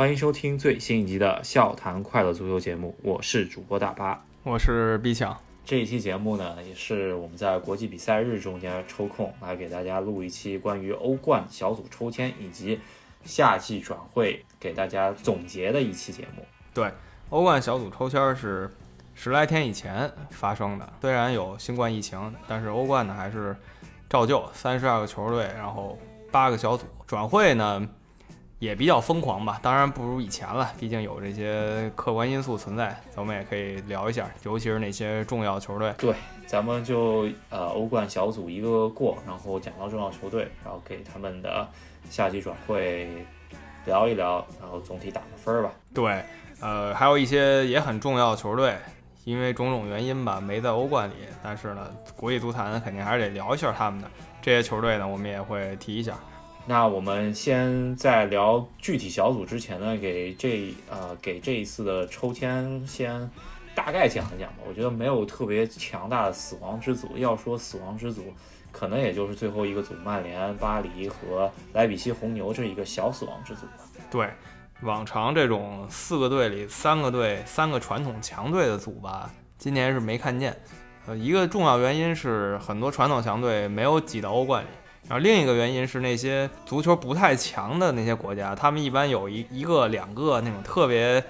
欢迎收听最新一集的《笑谈快乐足球》节目，我是主播大巴，我是毕强。这一期节目呢，也是我们在国际比赛日中间抽空来给大家录一期关于欧冠小组抽签以及夏季转会给大家总结的一期节目。对，欧冠小组抽签是十来天以前发生的，虽然有新冠疫情，但是欧冠呢还是照旧三十二个球队，然后八个小组转会呢。也比较疯狂吧，当然不如以前了，毕竟有这些客观因素存在，咱们也可以聊一下，尤其是那些重要球队。对，咱们就呃欧冠小组一个个过，然后讲到重要球队，然后给他们的夏季转会聊一聊，然后总体打个分儿吧。对，呃，还有一些也很重要的球队，因为种种原因吧，没在欧冠里，但是呢，国际足坛肯定还是得聊一下他们的这些球队呢，我们也会提一下。那我们先在聊具体小组之前呢，给这呃给这一次的抽签先大概讲一讲吧。我觉得没有特别强大的死亡之组，要说死亡之组，可能也就是最后一个组曼联、巴黎和莱比锡红牛这一个小死亡之组吧。对，往常这种四个队里三个队三个传统强队的组吧，今年是没看见。呃，一个重要原因是很多传统强队没有挤到欧冠里。然后另一个原因是那些足球不太强的那些国家，他们一般有一一个两个那种特别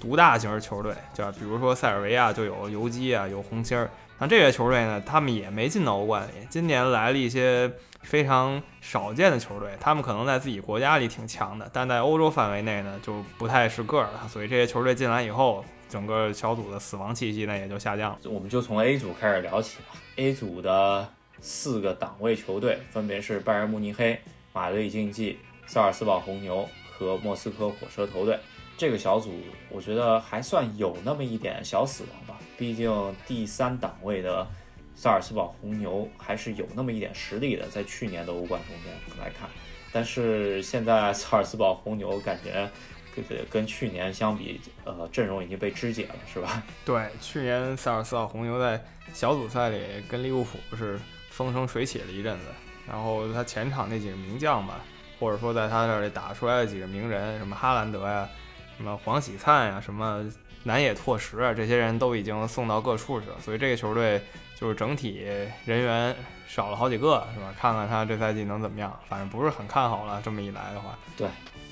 独大型的球队，就比如说塞尔维亚就有游击啊，有红心儿。像这些球队呢，他们也没进到欧冠里。今年来了一些非常少见的球队，他们可能在自己国家里挺强的，但在欧洲范围内呢就不太是个儿了。所以这些球队进来以后，整个小组的死亡气息呢也就下降了。我们就从 A 组开始聊起吧。A 组的。四个档位球队分别是拜仁慕尼黑、马德里竞技、萨尔斯堡红牛和莫斯科火车头队。这个小组我觉得还算有那么一点小死亡吧，毕竟第三档位的萨尔斯堡红牛还是有那么一点实力的，在去年的欧冠中间来看。但是现在萨尔斯堡红牛感觉跟跟去年相比，呃，阵容已经被肢解了，是吧？对，去年萨尔斯堡红牛在小组赛里跟利物浦是。风生水起了一阵子，然后他前场那几个名将吧，或者说在他这里打出来的几个名人，什么哈兰德呀，什么黄喜灿呀，什么南野拓实啊，这些人都已经送到各处去了，所以这个球队就是整体人员少了好几个，是吧？看看他这赛季能怎么样，反正不是很看好了。这么一来的话，对，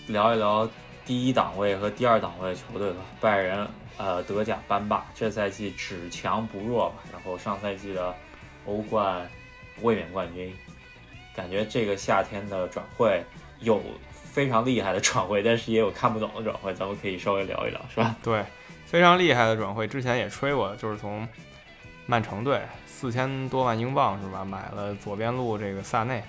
聊一聊第一档位和第二档位球队吧。拜仁，呃，德甲班霸，这赛季只强不弱吧？然后上赛季的欧冠。卫冕冠军，感觉这个夏天的转会有非常厉害的转会，但是也有看不懂的转会，咱们可以稍微聊一聊，是吧？对，非常厉害的转会，之前也吹过，就是从曼城队四千多万英镑是吧，买了左边路这个萨内，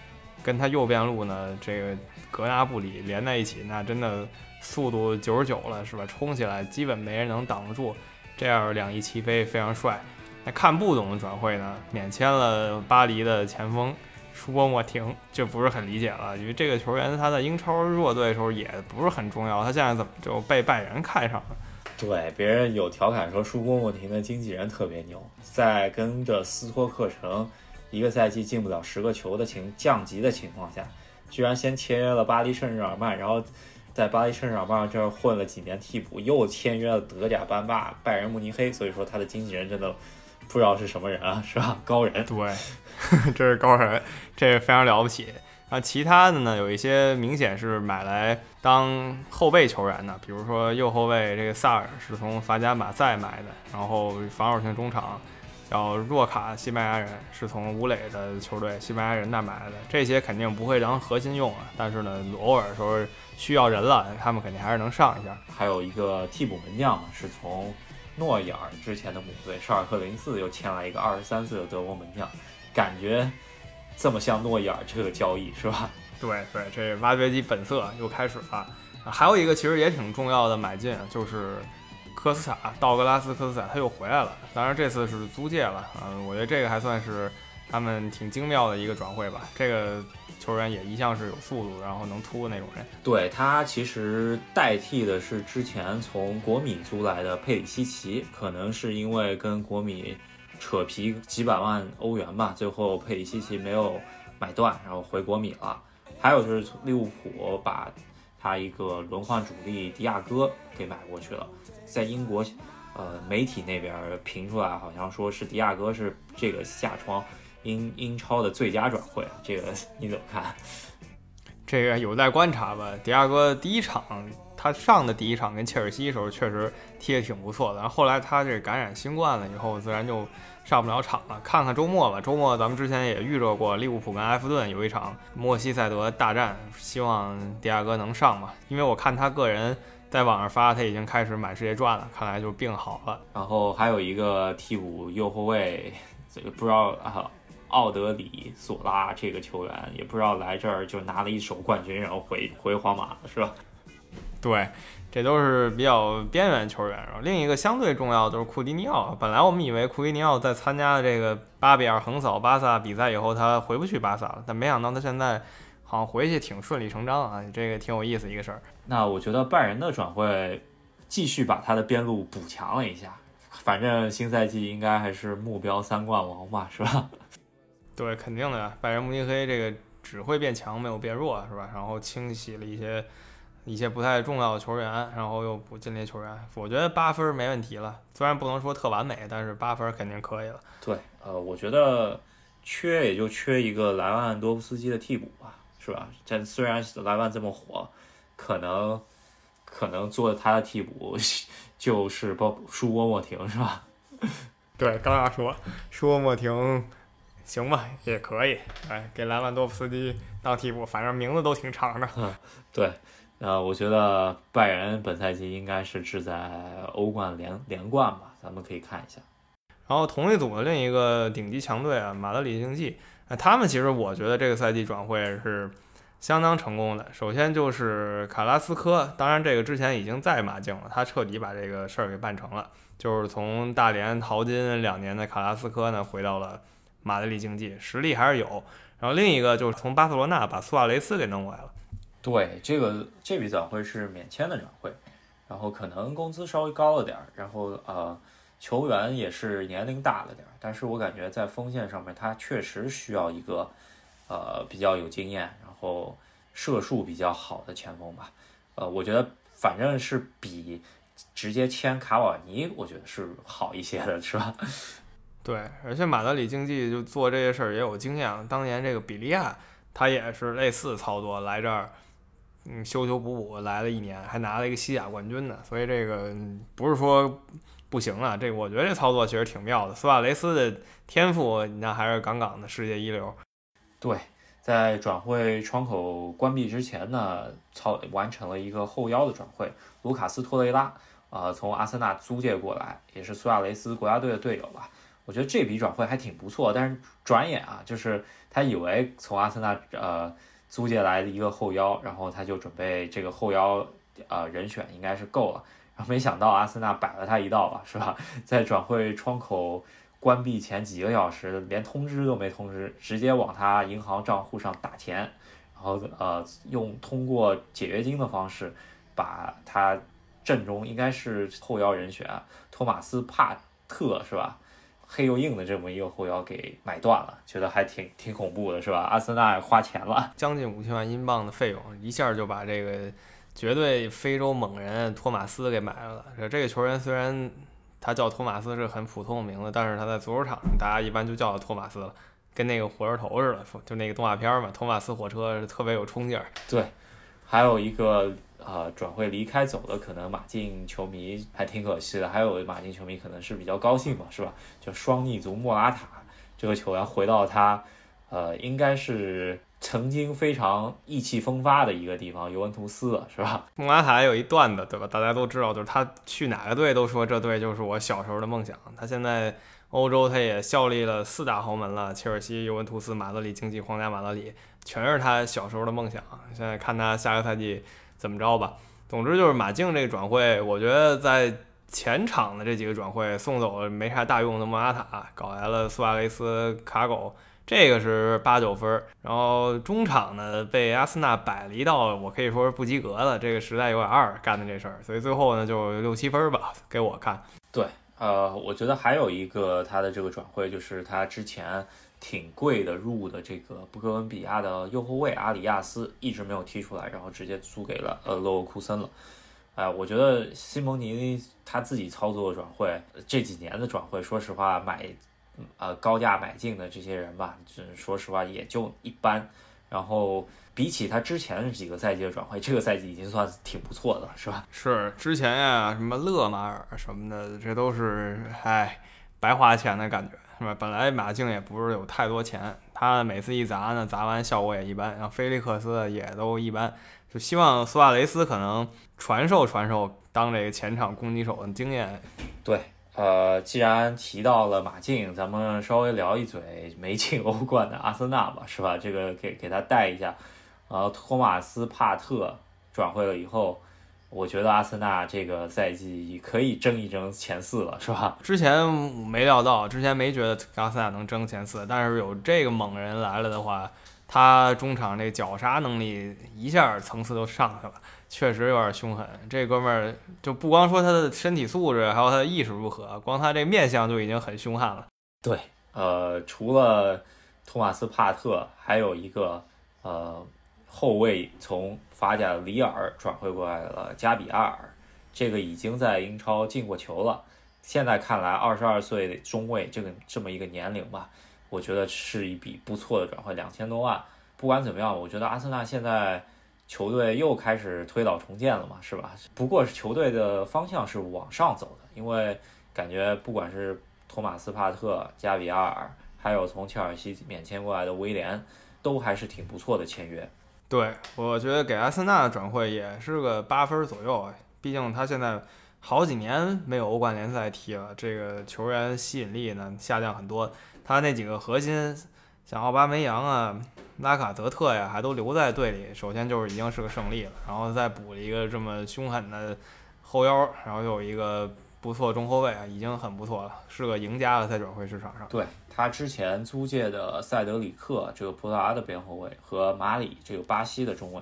跟他右边路呢这个格纳布里连在一起，那真的速度九十九了是吧？冲起来基本没人能挡得住，这样两翼齐飞，非常帅。那看不懂的转会呢？免签了巴黎的前锋舒波莫廷，就不是很理解了。因为这个球员他在英超弱队的时候也不是很重要，他现在怎么就被拜仁看上了？对，别人有调侃说舒波莫廷的经纪人特别牛，在跟着斯托克城一个赛季进不了十个球的情降级的情况下，居然先签约了巴黎圣日耳曼，然后在巴黎圣日耳曼这儿混了几年替补，又签约了德甲班霸拜仁慕尼黑。所以说他的经纪人真的。不知道是什么人啊，是吧？高人，对，这是高人，这是非常了不起。啊，其他的呢，有一些明显是买来当后备球员的，比如说右后卫这个萨尔是从法甲马赛买的，然后防守型中场叫若卡，西班牙人是从武磊的球队西班牙人那买的，这些肯定不会当核心用啊，但是呢，偶尔时候需要人了，他们肯定还是能上一下。还有一个替补门将是从。诺伊尔之前的母队绍尔克零四又签来一个二十三岁的德国门将，感觉这么像诺伊尔这个交易是吧？对对，这挖掘机本色又开始了。还有一个其实也挺重要的买进，就是科斯塔，道格拉斯科斯塔他又回来了，当然这次是租借了。嗯，我觉得这个还算是他们挺精妙的一个转会吧。这个。球员也一向是有速度，然后能突的那种人。对他其实代替的是之前从国米租来的佩里西奇，可能是因为跟国米扯皮几百万欧元吧，最后佩里西奇没有买断，然后回国米了。还有就是利物浦把他一个轮换主力迪亚哥给买过去了，在英国，呃，媒体那边评出来，好像说是迪亚哥是这个下窗英英超的最佳转会，这个 你怎么看？这个有待观察吧。迪亚哥第一场他上的第一场跟切尔西的时候确实踢得挺不错的，然后后来他这感染新冠了以后，自然就上不了场了。看看周末吧，周末咱们之前也预热过利物浦跟埃弗顿有一场莫西塞德大战，希望迪亚哥能上吧。因为我看他个人在网上发他已经开始满世界转了，看来就病好了。然后还有一个替补右后卫，这个不知道啊。奥德里索拉这个球员也不知道来这儿就拿了一手冠军，然后回回皇马了，是吧？对，这都是比较边缘球员。然后另一个相对重要就是库蒂尼奥。本来我们以为库蒂尼奥在参加了这个八比二横扫巴萨比赛以后，他回不去巴萨了，但没想到他现在好像回去挺顺理成章啊，这个挺有意思一个事儿。那我觉得拜仁的转会继续把他的边路补强了一下，反正新赛季应该还是目标三冠王吧，是吧？对，肯定的呀。拜仁慕尼黑这个只会变强，没有变弱，是吧？然后清洗了一些一些不太重要的球员，然后又补进了球员。我觉得八分没问题了，虽然不能说特完美，但是八分肯定可以了。对，呃，我觉得缺也就缺一个莱万多夫斯基的替补吧，是吧？这虽然莱万这么火，可能可能做他的替补 就是包舒波莫廷，是吧？对，刚要说舒波莫廷。行吧，也可以，哎，给莱万多夫斯基当替补，反正名字都挺长的。嗯，对，呃，我觉得拜仁本赛季应该是志在欧冠连连冠吧，咱们可以看一下。然后同一组的另一个顶级强队啊，马德里竞技，那他们其实我觉得这个赛季转会是相当成功的。首先就是卡拉斯科，当然这个之前已经在马竞了，他彻底把这个事儿给办成了，就是从大连淘金两年的卡拉斯科呢，回到了。马德里竞技实力还是有，然后另一个就是从巴塞罗那把苏亚雷斯给弄过来了。对，这个这笔转会是免签的转会，然后可能工资稍微高了点儿，然后呃，球员也是年龄大了点儿，但是我感觉在锋线上面他确实需要一个呃比较有经验，然后射术比较好的前锋吧。呃，我觉得反正是比直接签卡瓦尼，我觉得是好一些的，是吧？对，而且马德里竞技就做这些事儿也有经验了。当年这个比利亚，他也是类似操作来这儿，嗯，修修补补来了一年，还拿了一个西甲冠军呢。所以这个不是说不行啊，这我觉得这操作其实挺妙的。苏亚雷斯的天赋那还是杠杠的世界一流。对，在转会窗口关闭之前呢，操完成了一个后腰的转会，卢卡斯托雷拉，啊，从阿森纳租借过来，也是苏亚雷斯国家队的队友吧。我觉得这笔转会还挺不错，但是转眼啊，就是他以为从阿森纳呃租借来的一个后腰，然后他就准备这个后腰呃人选应该是够了，然后没想到阿森纳摆了他一道吧，是吧？在转会窗口关闭前几个小时，连通知都没通知，直接往他银行账户上打钱，然后呃用通过解约金的方式把他阵中应该是后腰人选托马斯帕特是吧？黑又硬的这么一个后腰给买断了，觉得还挺挺恐怖的，是吧？阿森纳花钱了，将近五千万英镑的费用，一下就把这个绝对非洲猛人托马斯给买了。这个球员虽然他叫托马斯是很普通的名字，但是他在足球场大家一般就叫他托马斯了，跟那个火车头似的，就那个动画片嘛，托马斯火车特别有冲劲儿。对，还有一个。啊，转会离开走的可能马竞球迷还挺可惜的，还有马竞球迷可能是比较高兴嘛，是吧？就双逆足莫拉塔这个球员回到他，呃，应该是曾经非常意气风发的一个地方尤文图斯，是吧？莫拉塔有一段子，对吧？大家都知道，就是他去哪个队都说这队就是我小时候的梦想。他现在欧洲他也效力了四大豪门了，切尔西、尤文图斯、马德里竞技、皇家马德里，全是他小时候的梦想。现在看他下个赛季。怎么着吧？总之就是马竞这个转会，我觉得在前场的这几个转会送走了没啥大用的莫拉塔，搞来了苏亚雷斯、卡狗，这个是八九分。然后中场呢被阿森纳摆了一道，我可以说是不及格的，这个实在有点二干的这事儿，所以最后呢就六七分吧，给我看。对，呃，我觉得还有一个他的这个转会，就是他之前挺贵的入的这个布哥伦比亚的右后卫阿里亚斯一直没有踢出来，然后直接租给了呃勒沃库森了。哎，我觉得西蒙尼他自己操作转会这几年的转会，说实话买呃高价买进的这些人吧，这说实话也就一般。然后比起他之前几个赛季的转会，这个赛季已经算挺不错的了，是吧？是之前呀，什么勒马尔什么的，这都是哎白花钱的感觉。是吧？本来马竞也不是有太多钱，他每次一砸呢，砸完效果也一般。然后菲利克斯也都一般，就希望苏亚雷斯可能传授传授当这个前场攻击手的经验。对，呃，既然提到了马竞，咱们稍微聊一嘴没进欧冠的阿森纳吧，是吧？这个给给他带一下。呃，托马斯帕特转会了以后。我觉得阿森纳这个赛季可以争一争前四了，是吧？之前没料到，之前没觉得阿森纳能争前四，但是有这个猛人来了的话，他中场这绞杀能力一下层次都上去了，确实有点凶狠。这哥们儿就不光说他的身体素质，还有他的意识如何，光他这面相就已经很凶悍了。对，呃，除了托马斯帕特，还有一个呃后卫从。法甲里尔转会过来了加比阿尔，这个已经在英超进过球了。现在看来，二十二岁中卫这个这么一个年龄吧，我觉得是一笔不错的转会，两千多万。不管怎么样，我觉得阿森纳现在球队又开始推倒重建了嘛，是吧？不过球队的方向是往上走的，因为感觉不管是托马斯帕特、加比阿尔，还有从切尔西免签过来的威廉，都还是挺不错的签约。对，我觉得给阿森纳的转会也是个八分左右，毕竟他现在好几年没有欧冠联赛踢了，这个球员吸引力呢下降很多。他那几个核心，像奥巴梅扬啊、拉卡泽特呀，还都留在队里，首先就是已经是个胜利了，然后再补了一个这么凶狠的后腰，然后又有一个。不错，中后卫啊，已经很不错了，是个赢家了，在转会市场上。对他之前租借的塞德里克这个葡萄牙的边后卫和马里这个巴西的中卫，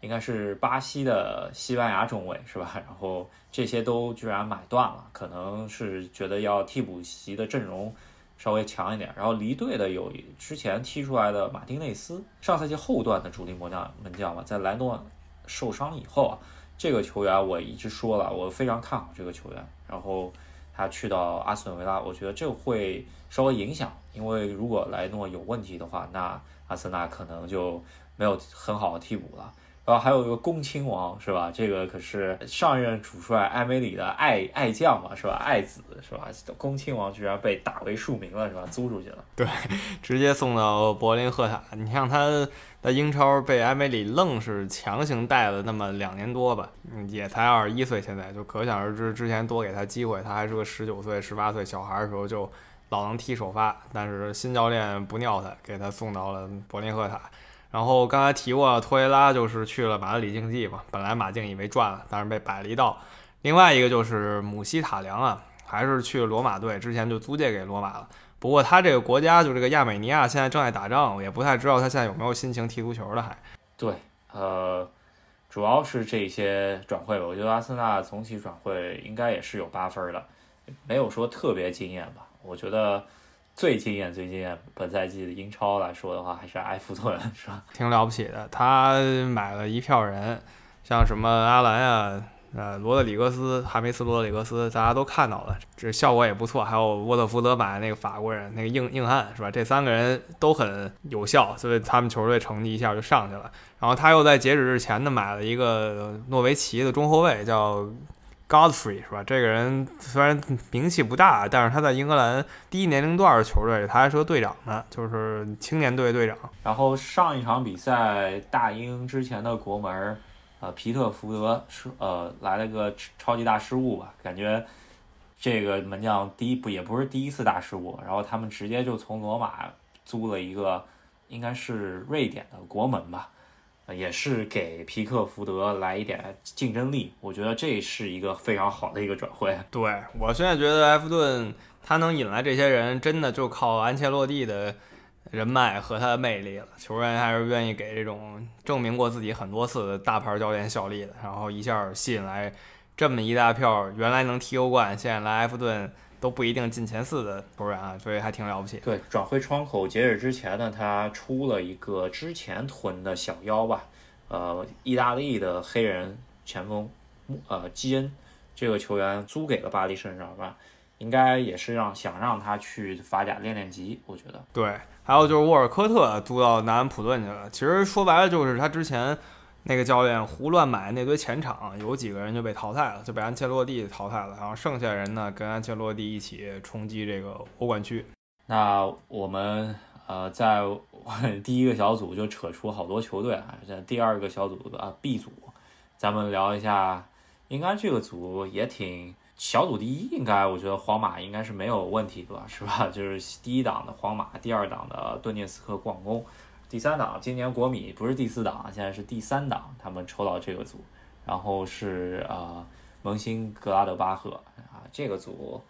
应该是巴西的西班牙中卫是吧？然后这些都居然买断了，可能是觉得要替补席的阵容稍微强一点。然后离队的有之前踢出来的马丁内斯，上赛季后段的主力门将门将嘛，在莱诺受伤以后啊。这个球员我一直说了，我非常看好这个球员。然后他去到阿斯顿维拉，我觉得这会稍微影响，因为如果莱诺有问题的话，那阿森纳可能就没有很好的替补了。然后还有一个恭亲王是吧？这个可是上任主帅埃梅里的爱爱将嘛是吧？爱子是吧？恭亲王居然被打为庶民了是吧？租出去了，对，直接送到柏林赫塔。你像他在英超被埃梅里愣是强行带了那么两年多吧，也才二十一岁，现在就可想而知，之前多给他机会，他还是个十九岁、十八岁小孩的时候就老能踢首发，但是新教练不尿他，给他送到了柏林赫塔。然后刚才提过，托雷拉就是去了马德里竞技嘛。本来马竞以为赚了，但是被摆了一道。另外一个就是姆希塔良啊，还是去罗马队，之前就租借给罗马了。不过他这个国家就这个亚美尼亚现在正在打仗，我也不太知道他现在有没有心情踢足球了。还对，呃，主要是这些转会吧。我觉得阿森纳总体转会应该也是有八分的，没有说特别惊艳吧。我觉得。最惊艳、最惊艳，本赛季的英超来说的话，还是埃弗顿，是吧？挺了不起的，他买了一票人，像什么阿兰呀、呃罗德里格斯、哈梅斯·罗德里格斯，大家都看到了，这效果也不错。还有沃特福德买那个法国人，那个硬硬汉，是吧？这三个人都很有效，所以他们球队成绩一下就上去了。然后他又在截止日前呢买了一个诺维奇的中后卫，叫。Godfrey 是吧？这个人虽然名气不大，但是他在英格兰第一年龄段的球队，他还是个队长呢，就是青年队队长。然后上一场比赛，大英之前的国门，呃，皮特福德是呃来了个超级大失误吧？感觉这个门将第一不也不是第一次大失误，然后他们直接就从罗马租了一个，应该是瑞典的国门吧。也是给皮克福德来一点竞争力，我觉得这是一个非常好的一个转会。对我现在觉得埃弗顿他能引来这些人，真的就靠安切洛蒂的人脉和他的魅力了。球员还是愿意给这种证明过自己很多次的大牌教练效力的，然后一下吸引来这么一大票原来能踢欧冠，现在来埃弗顿都不一定进前四的球员啊，所以还挺了不起。对，转会窗口截止之前呢，他出了一个之前囤的小妖吧，呃，意大利的黑人前锋，呃，基恩这个球员租给了巴黎圣日耳曼，应该也是让想让他去法甲练练级，我觉得。对，还有就是沃尔科特租到南安普顿去了，其实说白了就是他之前。那个教练胡乱买那堆前场，有几个人就被淘汰了，就被安切洛蒂淘汰了。然后剩下人呢，跟安切洛蒂一起冲击这个欧冠区。那我们呃，在 第一个小组就扯出好多球队啊。在第二个小组啊 B 组，咱们聊一下，应该这个组也挺小组第一，应该我觉得皇马应该是没有问题的吧，是吧？就是第一档的皇马，第二档的顿涅斯克矿工。第三档，今年国米不是第四档，现在是第三档，他们抽到这个组，然后是呃蒙辛格拉德巴赫啊，这个组，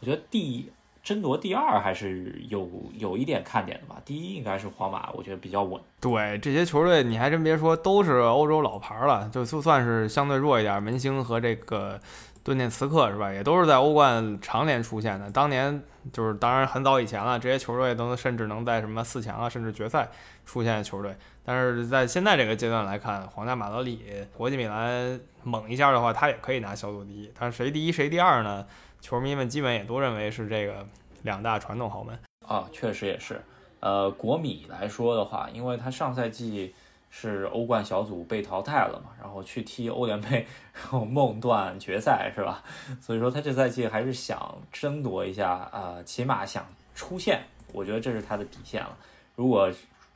我觉得第争夺第二还是有有一点看点的吧，第一应该是皇马，我觉得比较稳。对这些球队，你还真别说，都是欧洲老牌了，就就算是相对弱一点，门兴和这个。顿涅茨克是吧？也都是在欧冠常年出现的。当年就是当然很早以前了，这些球队都甚至能在什么四强啊，甚至决赛出现的球队。但是在现在这个阶段来看，皇家马德里、国际米兰猛一下的话，他也可以拿小组第一。但是谁第一谁第二呢？球迷们基本也都认为是这个两大传统豪门啊，确实也是。呃，国米来说的话，因为他上赛季。是欧冠小组被淘汰了嘛，然后去踢欧联杯，然后梦断决赛是吧？所以说他这赛季还是想争夺一下，呃，起码想出线，我觉得这是他的底线了。如果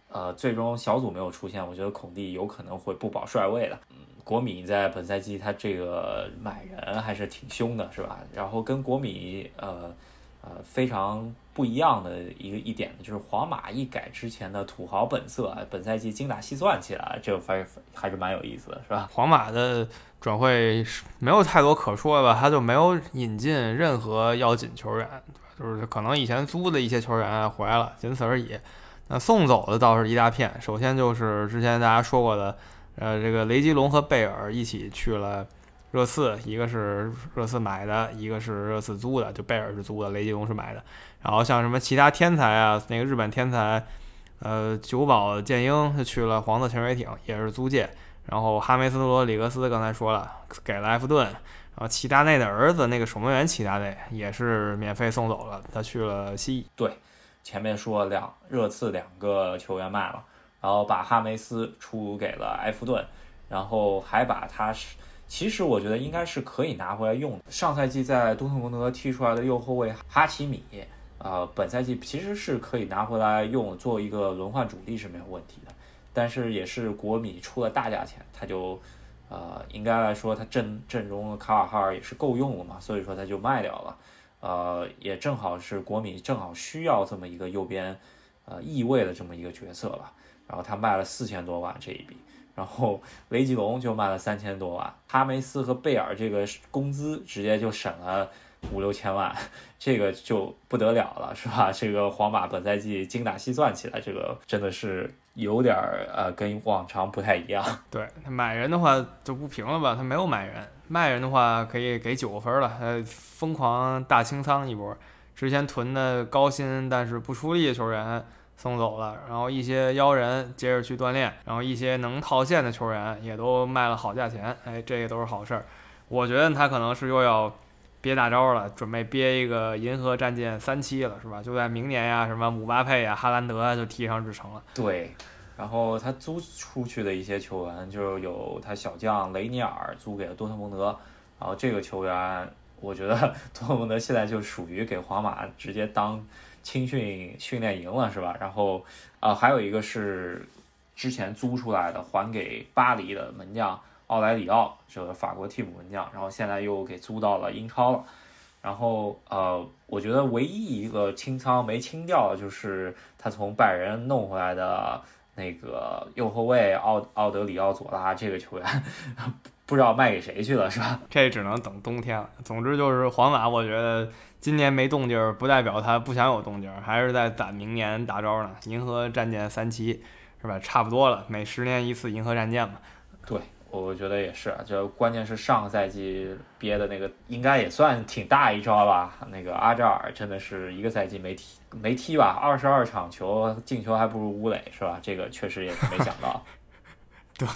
呃最终小组没有出现，我觉得孔蒂有可能会不保帅位的。嗯，国米在本赛季他这个买人还是挺凶的，是吧？然后跟国米呃。呃，非常不一样的一个一点呢，就是皇马一改之前的土豪本色，本赛季精打细算起来，这个反正还是蛮有意思的，是吧？皇马的转会没有太多可说的吧，他就没有引进任何要紧球员，就是可能以前租的一些球员回来了，仅此而已。那送走的倒是一大片，首先就是之前大家说过的，呃，这个雷吉隆和贝尔一起去了。热刺一个是热刺买的，一个是热刺租的，就贝尔是租的，雷吉隆是买的。然后像什么其他天才啊，那个日本天才，呃，久保建英就去了黄色潜水艇，也是租借。然后哈梅斯罗里格斯刚才说了，给了埃弗顿。然后齐达内的儿子那个守门员齐达内也是免费送走了，他去了西。对，前面说两热刺两个球员卖了，然后把哈梅斯出给了埃弗顿，然后还把他是。其实我觉得应该是可以拿回来用的。上赛季在多特蒙德踢出来的右后卫哈奇米，呃，本赛季其实是可以拿回来用，做一个轮换主力是没有问题的。但是也是国米出了大价钱，他就，呃，应该来说他阵阵中卡瓦哈尔也是够用了嘛，所以说他就卖掉了。呃，也正好是国米正好需要这么一个右边，呃，翼位的这么一个角色吧。然后他卖了四千多万这一笔。然后雷吉隆就卖了三千多万，哈梅斯和贝尔这个工资直接就省了五六千万，这个就不得了了，是吧？这个皇马本赛季精打细算起来，这个真的是有点儿呃，跟往常不太一样。对，买人的话就不平了吧？他没有买人，卖人的话可以给九个分了。呃，疯狂大清仓一波，之前囤的高薪但是不出力的球员。送走了，然后一些妖人接着去锻炼，然后一些能套现的球员也都卖了好价钱，哎，这个都是好事儿。我觉得他可能是又要憋大招了，准备憋一个银河战舰三期了，是吧？就在明年呀，什么姆巴佩呀、哈兰德啊，就提上日程了。对，然后他租出去的一些球员，就有他小将雷尼尔租给了多特蒙德，然后这个球员，我觉得多特蒙德现在就属于给皇马直接当。青训训练营了是吧？然后，呃，还有一个是之前租出来的，还给巴黎的门将奥莱里奥，这个法国替补门将，然后现在又给租到了英超了。然后，呃，我觉得唯一一个清仓没清掉的就是他从拜仁弄回来的那个右后卫奥奥德里奥佐拉这个球员，不知道卖给谁去了是吧？这只能等冬天了。总之就是皇马，我觉得。今年没动静，不代表他不想有动静，还是在攒明年大招呢。银河战舰三期，是吧？差不多了，每十年一次银河战舰嘛。对，我觉得也是，就关键是上个赛季憋的那个，应该也算挺大一招吧。那个阿扎尔真的是一个赛季没踢没踢吧，二十二场球进球还不如乌磊，是吧？这个确实也是没想到。对，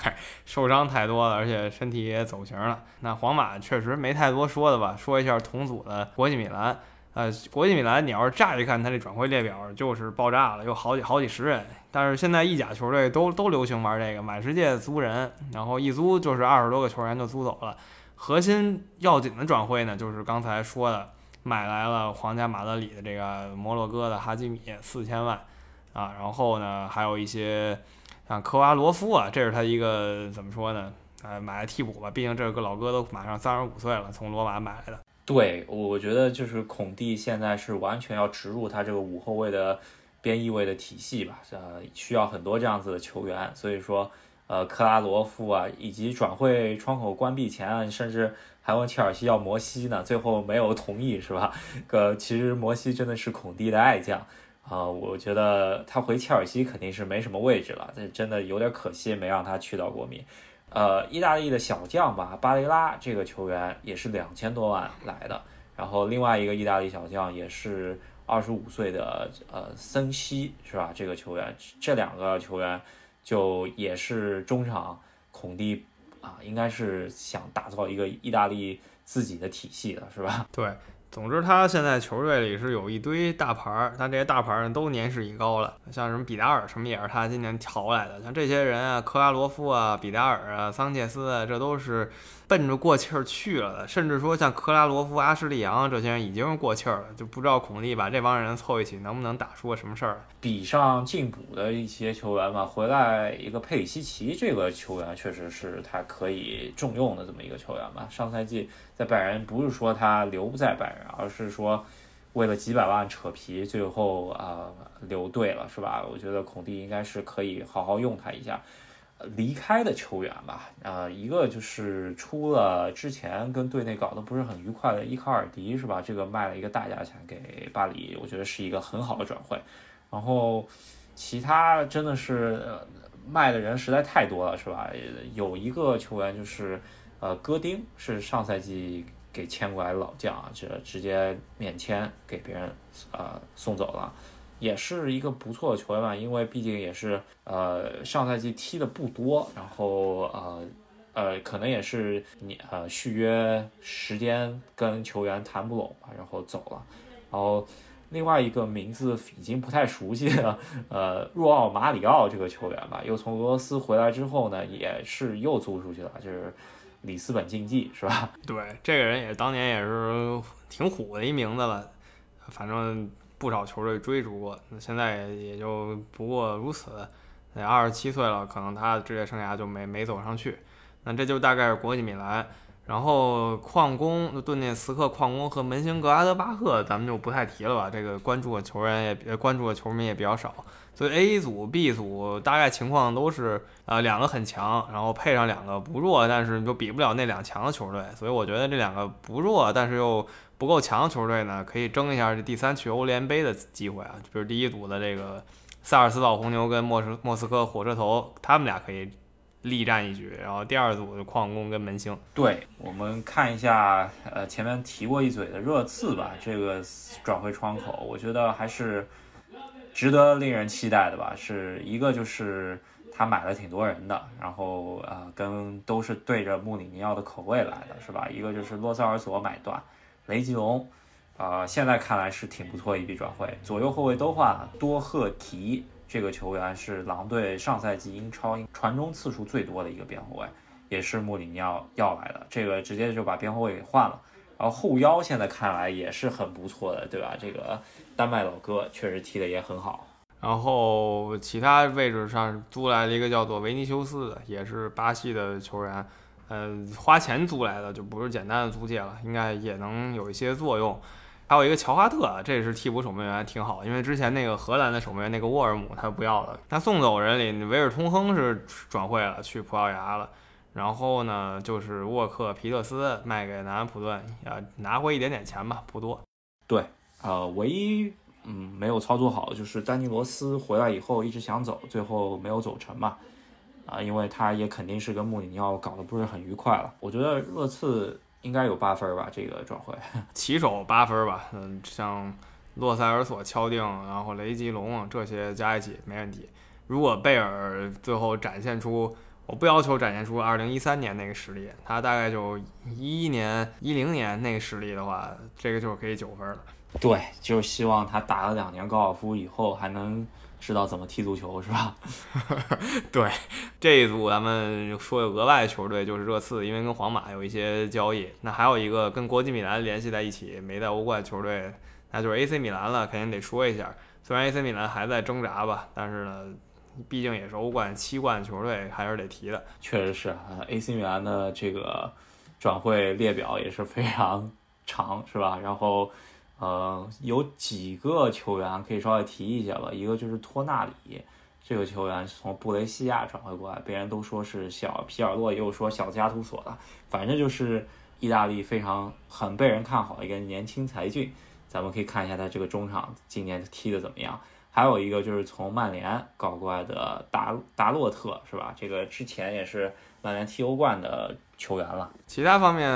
受伤太多了，而且身体也走形了。那皇马确实没太多说的吧？说一下同组的国际米兰。呃，国际米兰，你要是乍一看他这转会列表就是爆炸了，有好几好几十人。但是现在意甲球队都都流行玩这个，满世界租人，然后一租就是二十多个球员就租走了。核心要紧的转会呢，就是刚才说的，买来了皇家马德里的这个摩洛哥的哈基米四千万啊，然后呢还有一些像科瓦罗夫啊，这是他一个怎么说呢？呃，买来替补吧，毕竟这个老哥都马上三十五岁了，从罗马买来的。对，我觉得就是孔蒂现在是完全要植入他这个五后卫的边翼位的体系吧，呃，需要很多这样子的球员，所以说，呃，克拉罗夫啊，以及转会窗口关闭前，甚至还问切尔西要摩西呢，最后没有同意，是吧？呃，其实摩西真的是孔蒂的爱将啊，我觉得他回切尔西肯定是没什么位置了，这真的有点可惜，没让他去到国米。呃，意大利的小将吧，巴雷拉这个球员也是两千多万来的。然后另外一个意大利小将也是二十五岁的呃森西是吧？这个球员，这两个球员就也是中场孔蒂啊，应该是想打造一个意大利自己的体系的是吧？对。总之，他现在球队里是有一堆大牌儿，但这些大牌儿呢都年事已高了，像什么比达尔什么也是他今年淘来的，像这些人啊，科拉罗夫啊、比达尔啊、桑切斯啊，这都是。奔着过气儿去了的，甚至说像克拉罗夫、阿什利杨这些人已经是过气儿了，就不知道孔蒂把这帮人凑一起能不能打出个什么事儿。比上进补的一些球员嘛，回来一个佩里西奇这个球员确实是他可以重用的这么一个球员吧。上赛季在拜仁不是说他留不在拜仁，而是说为了几百万扯皮，最后啊留队了，是吧？我觉得孔蒂应该是可以好好用他一下。离开的球员吧，呃，一个就是出了之前跟队内搞得不是很愉快的伊卡尔迪，是吧？这个卖了一个大价钱给巴黎，我觉得是一个很好的转会。然后其他真的是卖的人实在太多了，是吧？有一个球员就是呃，戈丁是上赛季给签过来的老将，这直接免签给别人呃送走了。也是一个不错的球员吧，因为毕竟也是呃上赛季踢的不多，然后呃呃可能也是你呃续约时间跟球员谈不拢吧，然后走了。然后另外一个名字已经不太熟悉了，呃若奥马里奥这个球员吧，又从俄罗斯回来之后呢，也是又租出去了，就是里斯本竞技是吧？对，这个人也当年也是挺虎的一名字了，反正。不少球队追逐过，那现在也就不过如此。那二十七岁了，可能他的职业生涯就没没走上去。那这就大概是国际米兰，然后矿工顿涅茨克矿工和门兴格拉德巴赫，咱们就不太提了吧。这个关注的球员也关注的球迷也比较少。所以 A 组、B 组大概情况都是呃两个很强，然后配上两个不弱，但是就比不了那两强的球队。所以我觉得这两个不弱，但是又不够强的球队呢，可以争一下这第三去欧联杯的机会啊！比如第一组的这个萨尔斯堡红牛跟莫斯莫斯科火车头，他们俩可以力战一局。然后第二组的矿工跟门兴。对我们看一下，呃，前面提过一嘴的热刺吧，这个转会窗口，我觉得还是值得令人期待的吧。是一个就是他买了挺多人的，然后呃，跟都是对着穆里尼奥的口味来的，是吧？一个就是洛塞尔索买断。雷吉隆，啊，现在看来是挺不错一笔转会。左右后卫都换了，多赫提这个球员是狼队上赛季英超传中次数最多的一个边后卫，也是穆里尼奥要来的。这个直接就把边后卫给换了。然后后腰现在看来也是很不错的，对吧？这个丹麦老哥确实踢的也很好。然后其他位置上租来了一个叫做维尼修斯的，也是巴西的球员。呃，花钱租来的就不是简单的租借了，应该也能有一些作用。还有一个乔哈特，这是替补守门员，挺好。因为之前那个荷兰的守门员那个沃尔姆他不要了，他送走人里，维尔通亨是转会了去葡萄牙了。然后呢，就是沃克皮特斯卖给南安普顿，啊，拿回一点点钱吧，不多。对，呃，唯一嗯没有操作好的就是丹尼罗斯回来以后一直想走，最后没有走成嘛。啊，因为他也肯定是跟穆里尼奥搞得不是很愉快了。我觉得热刺应该有八分吧，这个转会，起手八分吧。嗯，像洛塞尔索、敲定，然后雷吉隆这些加一起没问题。如果贝尔最后展现出，我不要求展现出二零一三年那个实力，他大概就一一年、一零年那个实力的话，这个就是可以九分了。对，就是希望他打了两年高尔夫以后还能知道怎么踢足球，是吧？对，这一组咱们说有额外球队就是热刺，因为跟皇马有一些交易。那还有一个跟国际米兰联系在一起没在欧冠球队，那就是 AC 米兰了，肯定得说一下。虽然 AC 米兰还在挣扎吧，但是呢，毕竟也是欧冠七冠球队，还是得提的。确实是啊，AC 米兰的这个转会列表也是非常长，是吧？然后。呃，有几个球员可以稍微提一下吧。一个就是托纳里，这个球员从布雷西亚转会过来，别人都说是小皮尔洛，也有说小加图索的，反正就是意大利非常很被人看好的一个年轻才俊。咱们可以看一下他这个中场今年踢的怎么样。还有一个就是从曼联搞过来的达达洛特，是吧？这个之前也是曼联踢欧冠的。球员了，其他方面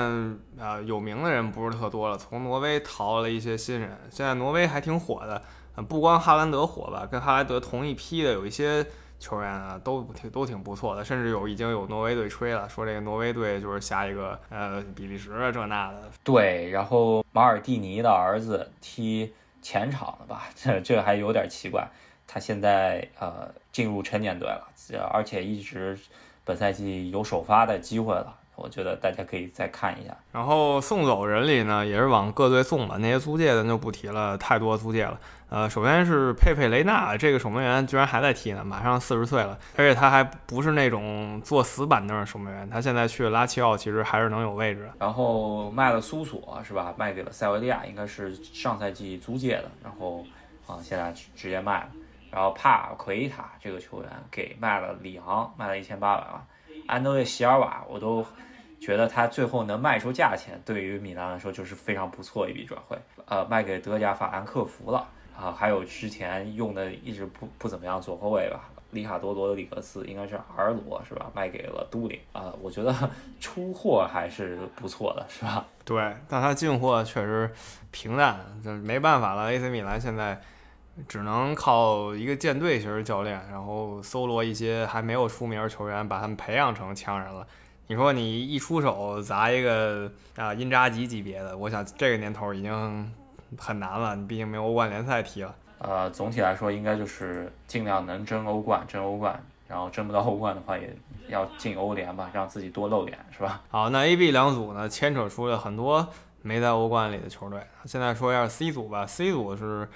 啊，有名的人不是特多了。从挪威淘了一些新人，现在挪威还挺火的。不光哈兰德火吧，跟哈兰德同一批的有一些球员啊，都挺都挺不错的。甚至有已经有挪威队吹了，说这个挪威队就是下一个呃比利时啊这那的。对，然后马尔蒂尼的儿子踢前场的吧，这这还有点奇怪。他现在呃进入成年队了，而且一直本赛季有首发的机会了。我觉得大家可以再看一下，然后送走人里呢，也是往各队送吧。那些租借咱就不提了，太多租借了。呃，首先是佩佩雷纳这个守门员居然还在踢呢，马上四十岁了，而且他还不是那种坐死板凳的守门员，他现在去拉齐奥，其实还是能有位置。然后卖了苏索是吧？卖给了塞维利亚，应该是上赛季租借的，然后啊现在直接卖了。然后帕奎塔这个球员给卖了里昂，卖了一千八百万。安德烈·席尔瓦，我都觉得他最后能卖出价钱，对于米兰来说就是非常不错一笔转会。呃，卖给德甲法兰克福了啊，还有之前用的一直不不怎么样左后卫吧，里卡多·罗的里格斯应该是 R 罗是吧？卖给了都灵啊，我觉得 出货还是不错的，是吧？对，但他进货确实平淡，就没办法了。AC 米兰现在。只能靠一个舰队型教练，然后搜罗一些还没有出名球员，把他们培养成强人了。你说你一出手砸一个啊因扎吉级别的，我想这个年头已经很难了。你毕竟没有欧冠联赛踢了。呃，总体来说应该就是尽量能争欧冠，争欧冠，然后争不到欧冠的话也要进欧联吧，让自己多露脸，是吧？好，那 A、B 两组呢，牵扯出了很多没在欧冠里的球队。现在说一下 C 组吧，C 组是。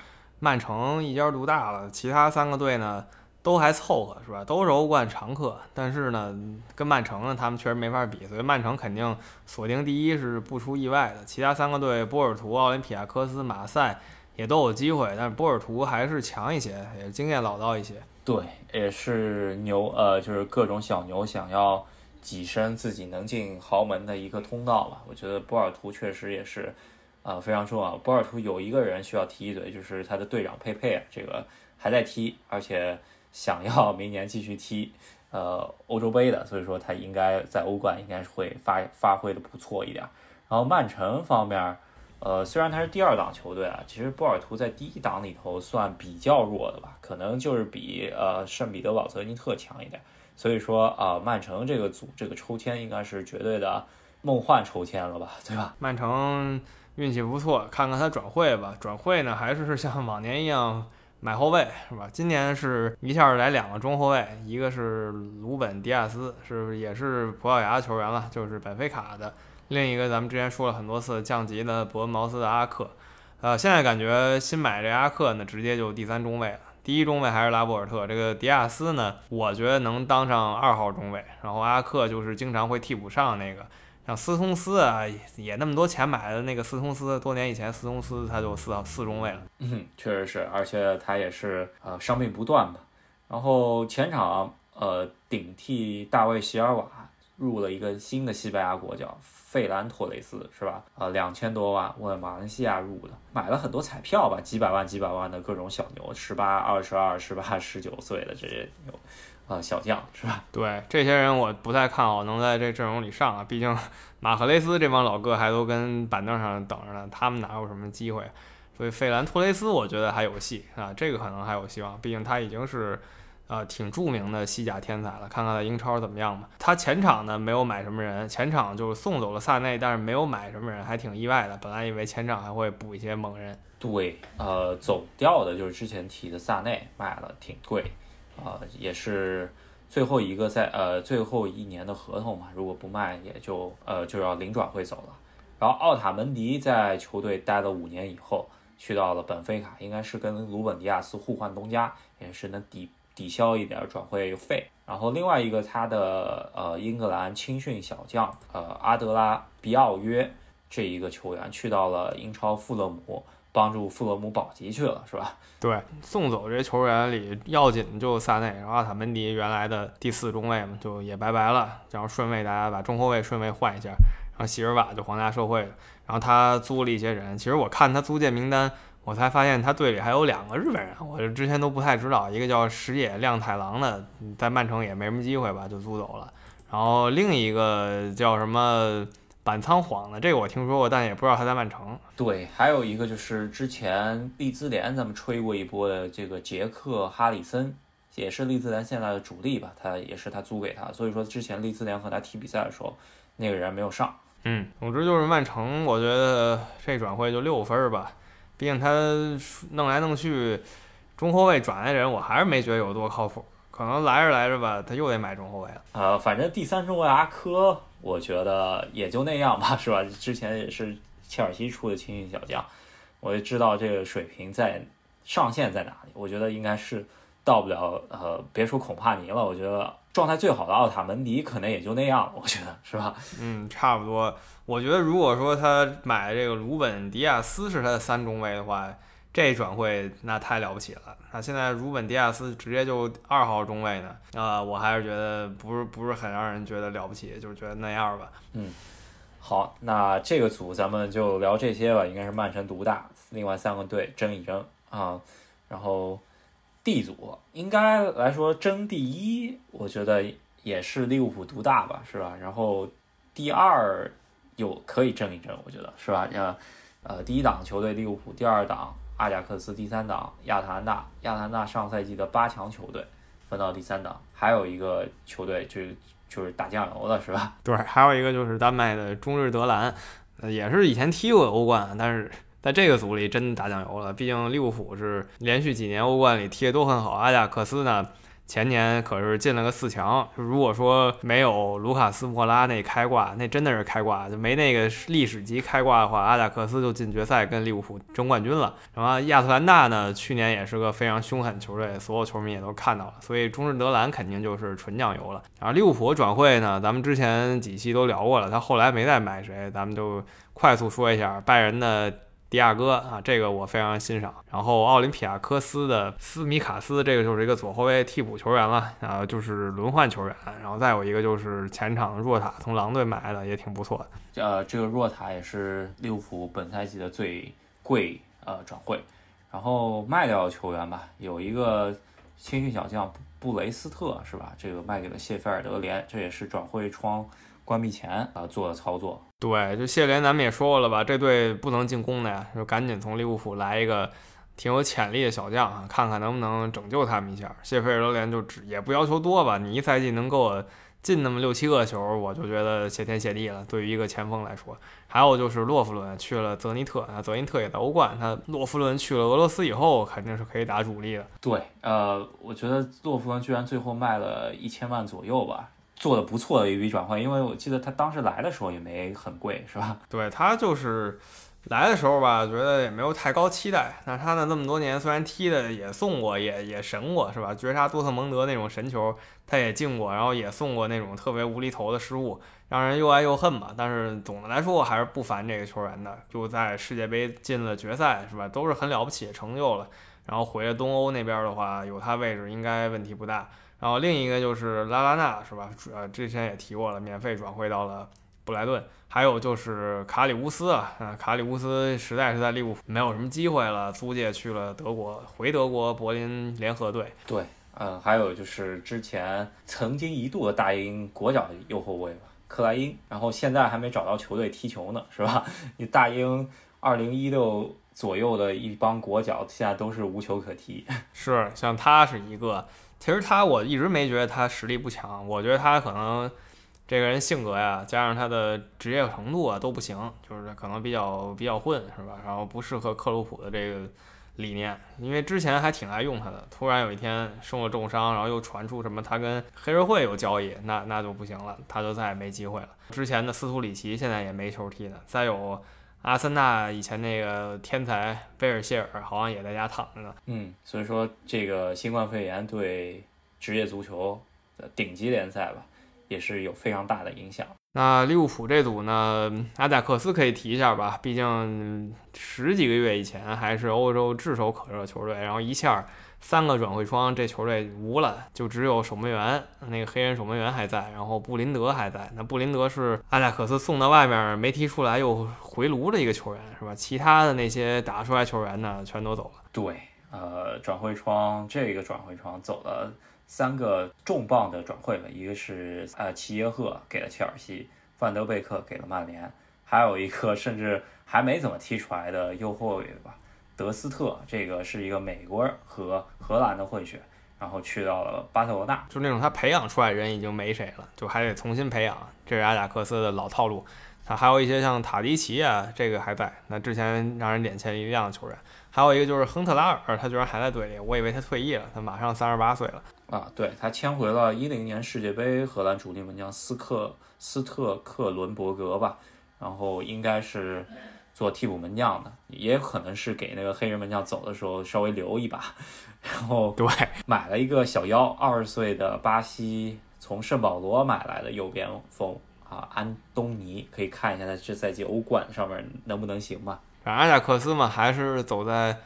曼城一家独大了，其他三个队呢都还凑合，是吧？都是欧冠常客，但是呢，跟曼城呢，他们确实没法比，所以曼城肯定锁定第一是不出意外的。其他三个队，波尔图、奥林匹亚科斯、马赛也都有机会，但是波尔图还是强一些，也经验老道一些。对，也是牛，呃，就是各种小牛想要跻身自己能进豪门的一个通道吧。我觉得波尔图确实也是。呃，非常重要。波尔图有一个人需要提一嘴，就是他的队长佩佩，这个还在踢，而且想要明年继续踢呃欧洲杯的，所以说他应该在欧冠应该是会发发挥的不错一点。然后曼城方面，呃，虽然他是第二档球队啊，其实波尔图在第一档里头算比较弱的吧，可能就是比呃圣彼得堡泽尼特强一点。所以说啊，曼城这个组这个抽签应该是绝对的梦幻抽签了吧，对吧？曼城。运气不错，看看他转会吧。转会呢，还是像往年一样买后卫，是吧？今年是一下来两个中后卫，一个是鲁本·迪亚斯，是也是葡萄牙球员了，就是本菲卡的；另一个咱们之前说了很多次降级的伯恩茅斯的阿克。呃，现在感觉新买这阿克呢，直接就第三中卫了。第一中卫还是拉波尔特，这个迪亚斯呢，我觉得能当上二号中卫，然后阿克就是经常会替补上那个。像斯通斯啊，也那么多钱买的那个斯通斯，多年以前斯通斯他就四四中卫了。嗯，确实是，而且他也是呃伤病不断吧。然后前场呃顶替大卫席尔瓦入了一个新的西班牙国脚费兰托雷斯，是吧？呃，两千多万问马来西亚入的，买了很多彩票吧，几百万几百万的各种小牛，十八、二十二、十八、十九岁的这些牛。呃小将，是吧？对，这些人我不太看好能在这阵容里上啊，毕竟马赫雷斯这帮老哥还都跟板凳上等着呢，他们哪有什么机会？所以费兰托雷斯我觉得还有戏啊，这个可能还有希望，毕竟他已经是呃挺著名的西甲天才了，看看在英超怎么样吧。他前场呢没有买什么人，前场就是送走了萨内，但是没有买什么人，还挺意外的。本来以为前场还会补一些猛人。对，呃，走掉的就是之前提的萨内，卖了挺贵，啊，也是最后一个在呃最后一年的合同嘛，如果不卖也就呃就要零转会走了。然后奥塔门迪在球队待了五年以后。去到了本菲卡，应该是跟鲁本迪亚斯互换东家，也是能抵抵消一点转会费。然后另外一个他的呃英格兰青训小将呃阿德拉比奥约这一个球员去到了英超富勒姆，帮助富勒姆保级去了，是吧？对，送走这些球员里要紧就萨内，然后阿塔门迪原来的第四中卫嘛，就也拜拜了。然后顺位大家把中后卫顺位换一下，然后席尔瓦就皇家社会。然后他租了一些人，其实我看他租借名单，我才发现他队里还有两个日本人，我之前都不太知道。一个叫石野亮太郎的，在曼城也没什么机会吧，就租走了。然后另一个叫什么板仓晃的，这个我听说过，但也不知道他在曼城。对，还有一个就是之前利兹联咱们吹过一波的这个杰克哈里森，也是利兹联现在的主力吧，他也是他租给他，所以说之前利兹联和他踢比赛的时候，那个人没有上。嗯，总之就是曼城，我觉得这转会就六分儿吧。毕竟他弄来弄去，中后卫转来人，我还是没觉得有多靠谱。可能来着来着吧，他又得买中后卫了。呃，反正第三中卫阿科，我觉得也就那样吧，是吧？之前也是切尔西出的青训小将，我就知道这个水平在上限在哪里。我觉得应该是到不了，呃，别说孔帕尼了，我觉得。状态最好的奥塔门迪可能也就那样，我觉得是吧？嗯，差不多。我觉得如果说他买这个鲁本迪亚斯是他的三中卫的话，这转会那太了不起了。那现在如本迪亚斯直接就二号中卫呢，啊，我还是觉得不是不是很让人觉得了不起，就是觉得那样吧。嗯，好，那这个组咱们就聊这些吧，应该是曼城独大，另外三个队争一争啊，然后。D 组应该来说争第一，我觉得也是利物浦独大吧，是吧？然后第二有可以争一争，我觉得是吧？呃呃，第一档球队利物浦，第二档阿贾克斯，第三档亚特兰大。亚特兰大上赛季的八强球队分到第三档，还有一个球队就就是打酱油的是吧？对，还有一个就是丹麦的中日德兰，也是以前踢过欧冠，但是。在这个组里真打酱油了，毕竟利物浦是连续几年欧冠里踢的都很好，阿贾克斯呢前年可是进了个四强。如果说没有卢卡斯莫拉那开挂，那真的是开挂，就没那个历史级开挂的话，阿贾克斯就进决赛跟利物浦争冠军了。然后亚特兰大呢，去年也是个非常凶狠球队，所有球迷也都看到了，所以中日德兰肯定就是纯酱油了。然后利物浦转会呢，咱们之前几期都聊过了，他后来没再买谁，咱们就快速说一下拜仁的。迪亚哥啊，这个我非常欣赏。然后奥林匹亚科斯的斯米卡斯，这个就是一个左后卫替补球员了，啊，就是轮换球员。然后再有一个就是前场若塔从狼队买的，也挺不错的。呃，这个若塔也是利物浦本赛季的最贵呃转会。然后卖掉球员吧，有一个青训小将布雷斯特是吧？这个卖给了谢菲尔德联，这也是转会窗。关闭前啊做的操作，对，就谢联咱们也说过了吧，这队不能进攻的呀，就赶紧从利物浦来一个挺有潜力的小将啊，看看能不能拯救他们一下。谢菲尔德联就只也不要求多吧，你一赛季能给我进那么六七个球，我就觉得谢天谢地了。对于一个前锋来说，还有就是洛夫伦去了泽尼特啊，泽尼特也在欧冠，他洛夫伦去了俄罗斯以后肯定是可以打主力的。对，呃，我觉得洛夫伦居然最后卖了一千万左右吧。做的不错的一笔转换，因为我记得他当时来的时候也没很贵，是吧？对他就是来的时候吧，觉得也没有太高期待。那他呢，这么多年虽然踢的也送过，也也神过，是吧？绝杀多特蒙德那种神球，他也进过，然后也送过那种特别无厘头的失误，让人又爱又恨吧。但是总的来说，我还是不烦这个球员的。就在世界杯进了决赛，是吧？都是很了不起的成就了。然后回了东欧那边的话，有他位置应该问题不大。然后另一个就是拉拉纳是吧？呃，之前也提过了，免费转会到了布莱顿。还有就是卡里乌斯啊，啊，卡里乌斯实在是在利物浦没有什么机会了，租借去了德国，回德国柏林联合队。对，嗯，还有就是之前曾经一度的大英国脚的右后卫吧，克莱因，然后现在还没找到球队踢球呢，是吧？你大英二零一六左右的一帮国脚，现在都是无球可踢。是，像他是一个，其实他我一直没觉得他实力不强，我觉得他可能 这个人性格呀，加上他的职业程度啊都不行，就是可能比较比较混，是吧？然后不适合克鲁普的这个。理念，因为之前还挺爱用他的，突然有一天受了重伤，然后又传出什么他跟黑社会有交易，那那就不行了，他就再也没机会了。之前的斯图里奇现在也没球踢了，再有阿森纳以前那个天才贝尔谢尔好像也在家躺着呢。嗯，所以说这个新冠肺炎对职业足球的顶级联赛吧，也是有非常大的影响。那利物浦这组呢，阿贾克斯可以提一下吧，毕竟十几个月以前还是欧洲炙手可热球队，然后一下三个转会窗，这球队无了，就只有守门员那个黑人守门员还在，然后布林德还在。那布林德是阿贾克斯送到外面没踢出来又回炉的一个球员，是吧？其他的那些打出来球员呢，全都走了。对，呃，转会窗这个转会窗走了。三个重磅的转会吧，一个是呃齐耶赫给了切尔西，范德贝克给了曼联，还有一个甚至还没怎么踢出来的右后卫吧，德斯特，这个是一个美国和荷兰的混血，然后去到了巴塞罗那，就那种他培养出来人已经没谁了，就还得重新培养，这是阿贾克斯的老套路。他还有一些像塔迪奇啊，这个还在，那之前让人眼前一亮的球员，还有一个就是亨特拉尔，他居然还在队里，我以为他退役了，他马上三十八岁了。啊，对他签回了一零年世界杯荷兰主力门将斯克斯特克伦伯格吧，然后应该是做替补门将的，也有可能是给那个黑人门将走的时候稍微留一把，然后对买了一个小妖，二十岁的巴西从圣保罗买来的右边锋啊安东尼，可以看一下他这赛季欧冠上面能不能行吧。反正阿贾克斯嘛，还是走在。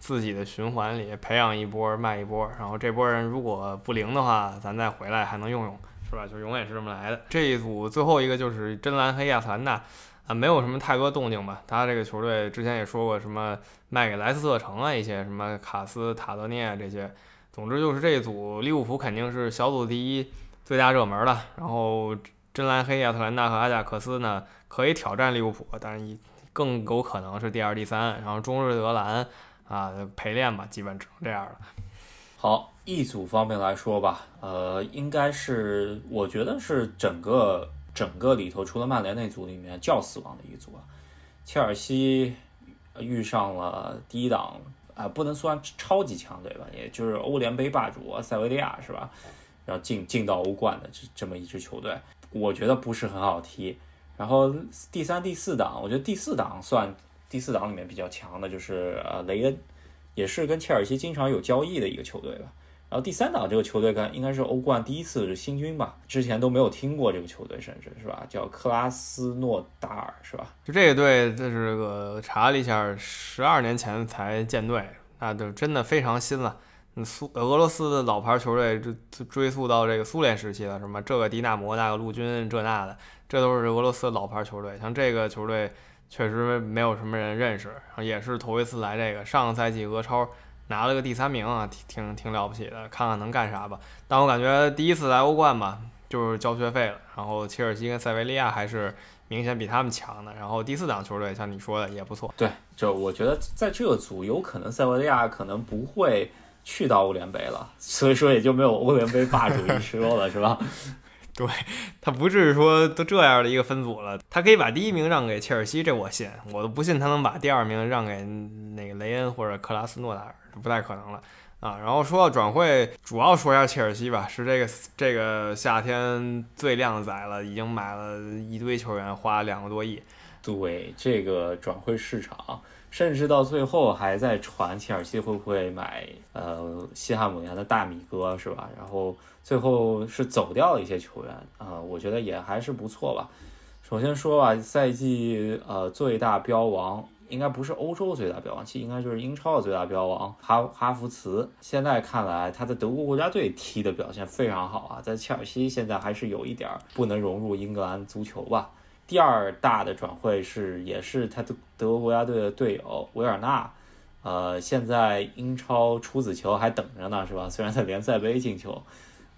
自己的循环里培养一波卖一波，然后这波人如果不灵的话，咱再回来还能用用，是吧？就永远是这么来的。这一组最后一个就是真蓝黑亚特兰大，啊，没有什么太多动静吧。他这个球队之前也说过什么卖给莱斯特城啊，一些什么卡斯塔德涅啊这些。总之就是这一组利物浦肯定是小组第一最大热门了。然后真蓝黑亚特兰大和阿贾克斯呢可以挑战利物浦，但是更有可能是第二、第三。然后中日德兰。啊，陪练吧，基本只能这样了。好，一组方面来说吧，呃，应该是我觉得是整个整个里头，除了曼联那组里面较死亡的一组啊。切尔西遇上了第一档啊，不能算超级强队吧，也就是欧联杯霸主塞维利亚是吧？然后进进到欧冠的这这么一支球队，我觉得不是很好踢。然后第三、第四档，我觉得第四档算。第四档里面比较强的就是呃雷恩，也是跟切尔西经常有交易的一个球队吧。然后第三档这个球队跟应该是欧冠第一次是新军吧，之前都没有听过这个球队，甚至是吧？叫克拉斯诺达尔是吧？就这个队，这是个查了一下，十二年前才建队，那就真的非常新了。苏俄罗斯的老牌球队，这追溯到这个苏联时期了，什么这个迪纳摩，那个陆军，这那的，这都是俄罗斯老牌球队。像这个球队。确实没有什么人认识，也是头一次来这个。上个赛季俄超拿了个第三名啊，挺挺挺了不起的，看看能干啥吧。但我感觉第一次来欧冠吧，就是交学费了。然后切尔西跟塞维利亚还是明显比他们强的。然后第四档球队像你说的也不错。对，就我觉得在这个组有可能塞维利亚可能不会去到欧联杯了，所以说也就没有欧联杯霸主一说了，是吧？对他不至于说都这样的一个分组了，他可以把第一名让给切尔西，这我信，我都不信他能把第二名让给那个雷恩或者克拉斯诺达尔，不太可能了啊。然后说到转会，主要说一下切尔西吧，是这个这个夏天最靓仔了，已经买了一堆球员，花两个多亿。对这个转会市场，甚至到最后还在传切尔西会不会买呃西汉姆联的大米哥是吧？然后。最后是走掉了一些球员啊，我觉得也还是不错吧。首先说吧，赛季呃最大标王应该不是欧洲最大标王，其实应该就是英超的最大标王哈哈弗茨。现在看来他在德国国家队踢的表现非常好啊，在切尔西现在还是有一点不能融入英格兰足球吧。第二大的转会是也是他的德国国家队的队友维尔纳。呃，现在英超处子球还等着呢，是吧？虽然在联赛杯进球，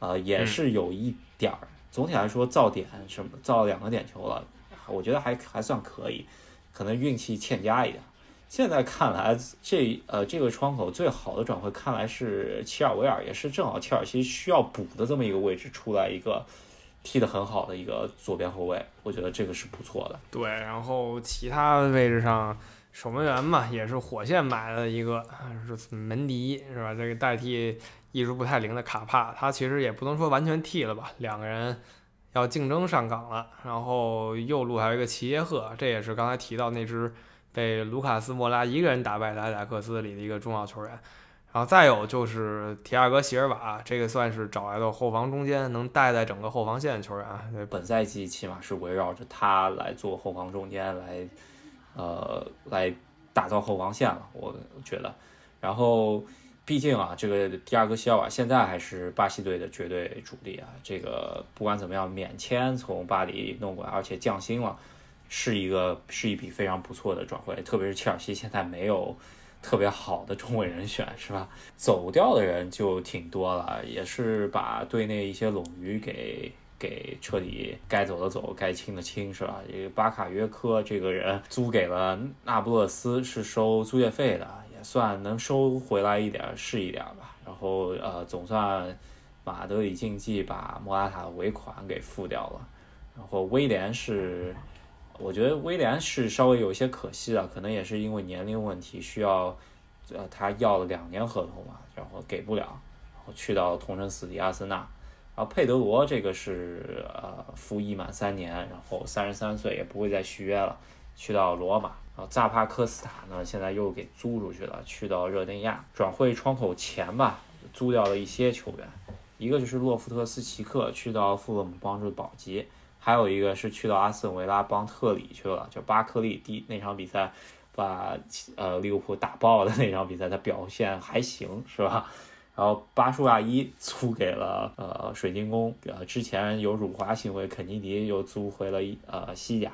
呃，也是有一点儿。总体来说，造点什么造两个点球了，我觉得还还算可以，可能运气欠佳一点。现在看来，这呃这个窗口最好的转会看来是齐尔维尔，也是正好切尔西需要补的这么一个位置出来一个踢得很好的一个左边后卫，我觉得这个是不错的。对，然后其他位置上。守门员嘛，也是火线买了一个，是门迪是吧？这个代替一直不太灵的卡帕，他其实也不能说完全替了吧。两个人要竞争上岗了。然后右路还有一个齐耶赫，这也是刚才提到那支被卢卡斯莫拉一个人打败的埃贾克斯里的一个重要球员。然后再有就是提亚戈席尔瓦，这个算是找来的后防中间能带在整个后防线的球员。本赛季起码是围绕着他来做后防中间来。呃，来打造后防线了，我觉得。然后，毕竟啊，这个迪亚戈席尔瓦现在还是巴西队的绝对主力啊。这个不管怎么样，免签从巴黎弄过来，而且降薪了，是一个是一笔非常不错的转会。特别是切尔西现在没有特别好的中卫人选，是吧？走掉的人就挺多了，也是把队内一些冗余给。给彻底该走的走，该清的清，是吧？这个巴卡约科这个人租给了那不勒斯，是收租借费的，也算能收回来一点是一点吧。然后呃，总算马德里竞技把莫拉塔的尾款给付掉了。然后威廉是，我觉得威廉是稍微有一些可惜的，可能也是因为年龄问题，需要呃他要了两年合同嘛，然后给不了，然后去到同城死敌阿森纳。然后佩德罗这个是呃服役满三年，然后三十三岁也不会再续约了，去到罗马。然后扎帕科斯塔呢，现在又给租出去了，去到热内亚。转会窗口前吧，租掉了一些球员，一个就是洛夫特斯奇克去到富勒姆帮助保级，还有一个是去到阿斯顿维拉帮特里去了，就巴克利第那场比赛把呃利物浦打爆的那场比赛，他表现还行，是吧？然后巴舒亚伊租给了呃水晶宫，呃之前有辱华行为，肯尼迪又租回了呃西甲，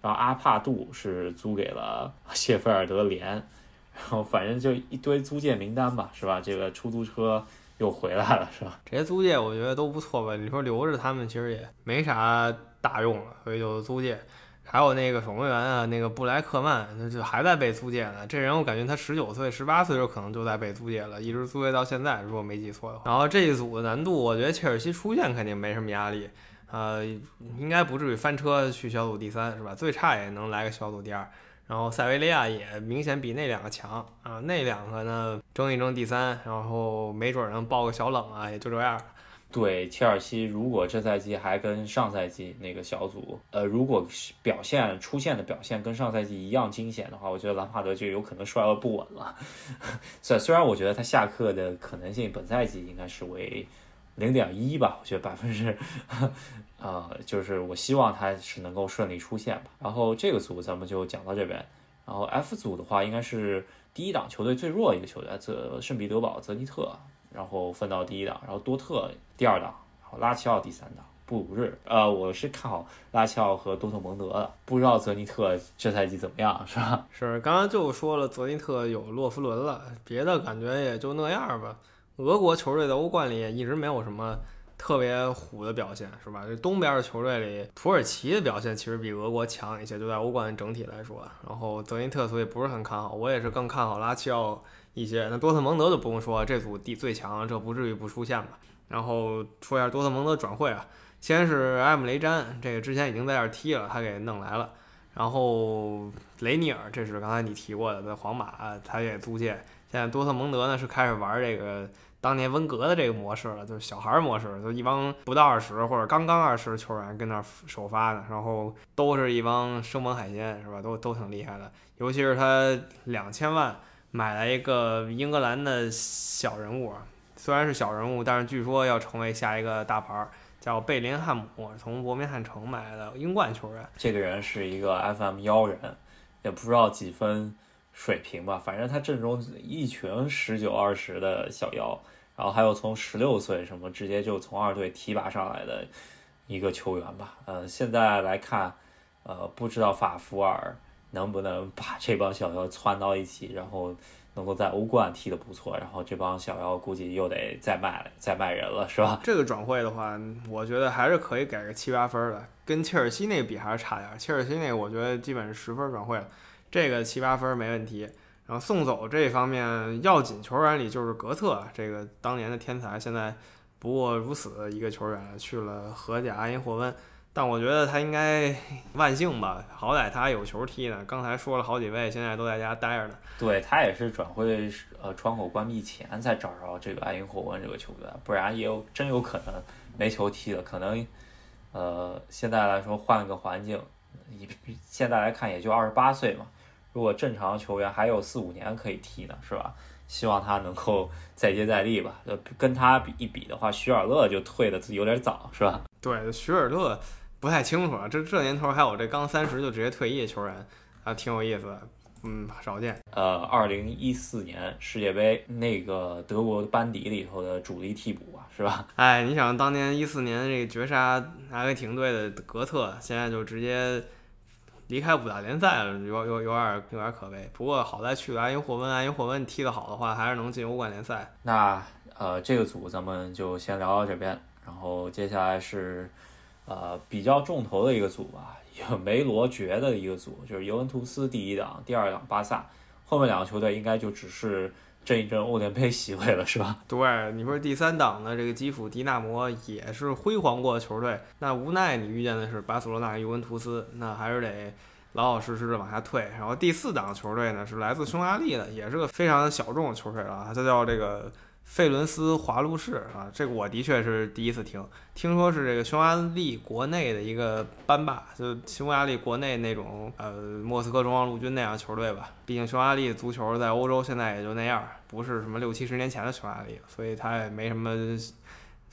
然后阿帕杜是租给了谢菲尔德联，然后反正就一堆租借名单吧，是吧？这个出租车又回来了，是吧？这些租借我觉得都不错吧？你说留着他们其实也没啥大用了，所以就租借。还有那个守门员啊，那个布莱克曼，那就还在被租借呢。这人我感觉他十九岁、十八岁时候可能就在被租借了，一直租借到现在，如果没记错的话。然后这一组的难度，我觉得切尔西出线肯定没什么压力，呃，应该不至于翻车去小组第三，是吧？最差也能来个小组第二。然后塞维利亚也明显比那两个强啊，那两个呢争一争第三，然后没准能爆个小冷啊，也就这样。对切尔西，如果这赛季还跟上赛季那个小组，呃，如果表现出现的表现跟上赛季一样惊险的话，我觉得兰帕德就有可能摔得不稳了。虽虽然我觉得他下课的可能性本赛季应该是为零点一吧，我觉得百分之，呃，就是我希望他是能够顺利出线吧。然后这个组咱们就讲到这边。然后 F 组的话，应该是第一档球队最弱一个球队，泽圣彼得堡泽尼特。然后分到第一档，然后多特第二档，然后拉齐奥第三档，布鲁日。呃，我是看好拉齐奥和多特蒙德的，不知道泽尼特这赛季怎么样，是吧？是，刚刚就说了，泽尼特有洛夫伦了，别的感觉也就那样吧。俄国球队在欧冠里也一直没有什么特别虎的表现，是吧？这东边的球队里，土耳其的表现其实比俄国强一些，就在欧冠整体来说。然后泽尼特所以不是很看好，我也是更看好拉齐奥。一些那多特蒙德就不用说，这组第最强，这不至于不出现吧？然后说一下多特蒙德转会啊，先是埃姆雷詹，这个之前已经在这踢了，他给弄来了。然后雷尼尔，这是刚才你提过的，在皇马他也租借。现在多特蒙德呢是开始玩这个当年温格的这个模式了，就是小孩模式，就一帮不到二十或者刚刚二十的球员跟那儿首发呢，然后都是一帮生猛海鲜，是吧？都都挺厉害的，尤其是他两千万。买来一个英格兰的小人物，虽然是小人物，但是据说要成为下一个大牌，叫贝林汉姆，从伯明翰城买的英冠球员。这个人是一个 FM 妖人，也不知道几分水平吧，反正他阵中一群十九二十的小妖，然后还有从十六岁什么直接就从二队提拔上来的一个球员吧。呃，现在来看，呃，不知道法福尔。能不能把这帮小妖窜到一起，然后能够在欧冠踢得不错，然后这帮小妖估计又得再卖再卖人了，是吧？这个转会的话，我觉得还是可以给个七八分的，跟切尔西那个比还是差点。切尔西那个我觉得基本是十分转会了，这个七八分没问题。然后送走这方面要紧球员里就是格策，这个当年的天才，现在不过如此一个球员去了荷甲阿因霍温。但我觉得他应该万幸吧，好歹他还有球踢呢。刚才说了好几位，现在都在家待着呢。对他也是转会呃窗口关闭前才找着这个埃因霍温这个球员，不然也有真有可能没球踢了。可能呃现在来说换个环境，以现在来看也就二十八岁嘛。如果正常球员还有四五年可以踢呢，是吧？希望他能够 再接再厉吧。呃，跟他比一比的话，徐尔勒就退的有点早，是吧？对，徐尔勒。不太清楚啊，这这年头还有这刚三十就直接退役的球员，啊，挺有意思的，嗯，少见。呃，二零一四年世界杯那个德国班底里头的主力替补啊，是吧？哎，你想当年一四年这个绝杀阿根廷队的格特，现在就直接离开五大联赛，有有有点有点可悲。不过好在去了阿因霍温，阿因霍温踢得好的话，还是能进欧冠联赛。那呃，这个组咱们就先聊到这边，然后接下来是。呃，比较重头的一个组吧，有梅罗爵的一个组，就是尤文图斯第一档，第二档巴萨，后面两个球队应该就只是争一争欧联杯席位了，是吧？对，你说第三档的这个基辅迪纳摩也是辉煌过的球队，那无奈你遇见的是巴塞罗那尤文图斯，那还是得老老实实的往下退。然后第四档球队呢是来自匈牙利的，也是个非常小众的球队了，它叫这个。费伦斯华路士啊，这个我的确是第一次听。听说是这个匈牙利国内的一个班霸，就匈牙利国内那种呃莫斯科中央陆军那样球队吧。毕竟匈牙利足球在欧洲现在也就那样，不是什么六七十年前的匈牙利，所以他也没什么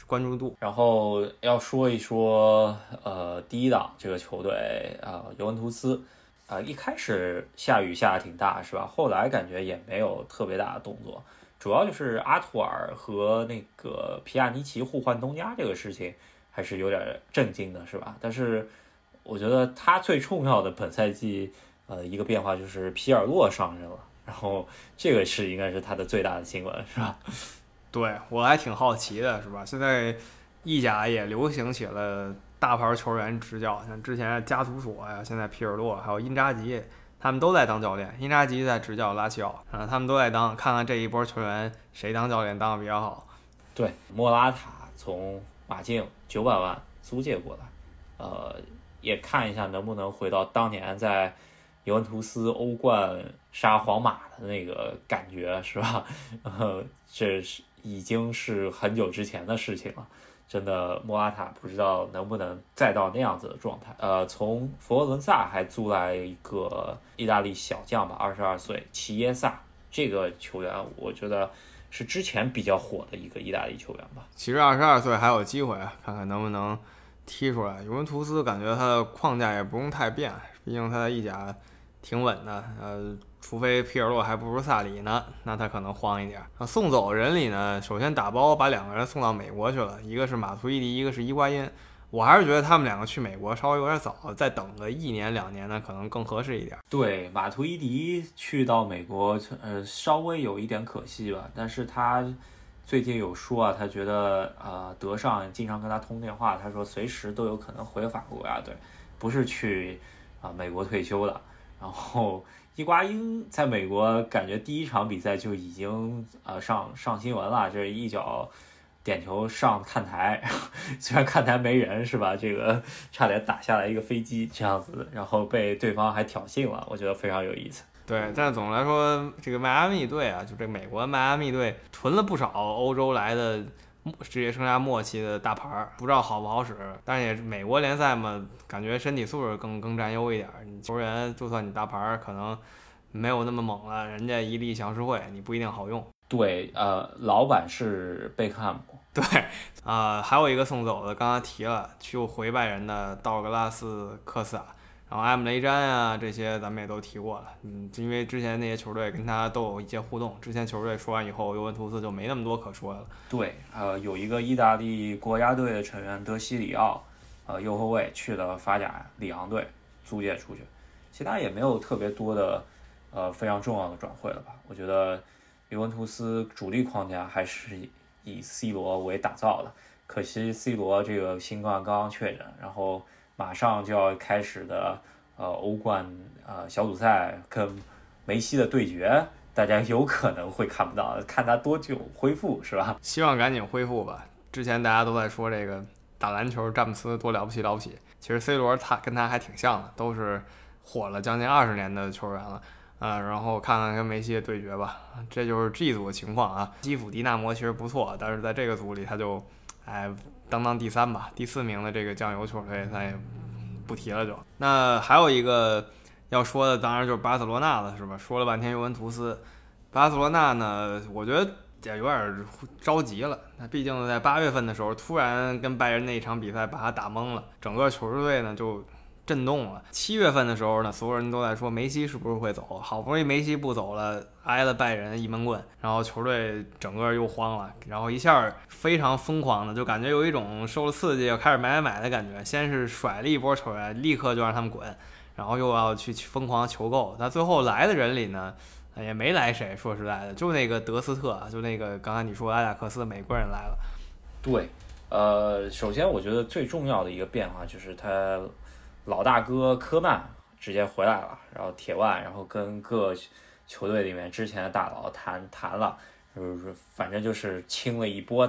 关注度。然后要说一说呃第一档这个球队啊尤文图斯啊，一开始下雨下的挺大是吧？后来感觉也没有特别大的动作。主要就是阿图尔和那个皮亚尼奇互换东家这个事情，还是有点震惊的，是吧？但是我觉得他最重要的本赛季，呃，一个变化就是皮尔洛上任了，然后这个是应该是他的最大的新闻，是吧？对我还挺好奇的，是吧？现在意甲也流行起了大牌球员执教，像之前加图索呀，现在皮尔洛，还有因扎吉。他们都在当教练，因扎吉在执教拉齐奥，啊，他们都在当，看看这一波球员谁当教练当的比较好。对，莫拉塔从马竞九百万租借过来，呃，也看一下能不能回到当年在尤文图斯欧冠杀皇马的那个感觉，是吧？呃，这是已经是很久之前的事情了。真的，莫拉塔不知道能不能再到那样子的状态。呃，从佛罗伦萨还租来一个意大利小将吧，二十二岁齐耶萨这个球员，我觉得是之前比较火的一个意大利球员吧。其实二十二岁还有机会，看看能不能踢出来。尤文图斯感觉他的框架也不用太变，毕竟他在意甲挺稳的。呃。除非皮尔洛还不如萨里呢，那他可能慌一点。那送走人里呢，首先打包把两个人送到美国去了，一个是马图伊迪，一个是伊瓜因。我还是觉得他们两个去美国稍微有点早，再等个一年两年呢，可能更合适一点。对，马图伊迪去到美国，呃，稍微有一点可惜吧。但是他最近有说啊，他觉得呃，德尚经常跟他通电话，他说随时都有可能回法国国家队，不是去啊美国退休的。然后。伊瓜因在美国感觉第一场比赛就已经呃上上新闻了，就是一脚点球上看台，虽然看台没人是吧？这个差点打下来一个飞机这样子，然后被对方还挑衅了，我觉得非常有意思。对，但总的来说，这个迈阿密队啊，就这美国迈阿密队囤了不少欧洲来的。职业生涯末期的大牌儿，不知道好不好使，但是也是美国联赛嘛，感觉身体素质更更占优一点。你球员就算你大牌儿，可能没有那么猛了，人家一力降十会，你不一定好用。对，呃，老板是贝克汉姆。对，啊，还有一个送走的，刚刚提了，去回拜仁的道格拉斯科斯塔。然后埃姆雷詹啊，这些咱们也都提过了，嗯，因为之前那些球队跟他都有一些互动。之前球队说完以后，尤文图斯就没那么多可说了。对，呃，有一个意大利国家队的成员德西里奥，呃，右后卫去了法甲里昂队租借出去，其他也没有特别多的呃非常重要的转会了吧？我觉得尤文图斯主力框架还是以 C 罗为打造的，可惜 C 罗这个新冠刚刚确诊，然后马上就要开始的呃欧冠呃小组赛跟梅西的对决，大家有可能会看不到，看他多久恢复是吧？希望赶紧恢复吧。之前大家都在说这个打篮球詹姆斯多了不起了不起，其实 C 罗他跟他还挺像的，都是火了将近二十年的球员了。啊，然后看看跟梅西的对决吧，这就是 G 组的情况啊。基辅迪纳摩其实不错，但是在这个组里他就，哎，当当第三吧，第四名的这个酱油球队咱也不提了就。那还有一个要说的，当然就是巴塞罗那了，是吧？说了半天尤文图斯，巴塞罗那呢，我觉得也有点着急了。那毕竟在八月份的时候，突然跟拜仁那一场比赛把他打懵了，整个球队呢就。震动了。七月份的时候呢，所有人都在说梅西是不是会走，好不容易梅西不走了，挨了拜仁一闷棍，然后球队整个又慌了，然后一下非常疯狂的，就感觉有一种受了刺激要开始买买买的感觉。先是甩了一波球员，立刻就让他们滚，然后又要去疯狂求购。那最后来的人里呢，也没来谁，说实在的，就那个德斯特，就那个刚才你说阿贾克斯美国人来了。对，呃，首先我觉得最重要的一个变化就是他。老大哥科曼直接回来了，然后铁腕，然后跟各球队里面之前的大佬谈谈了，就是反正就是清了一波，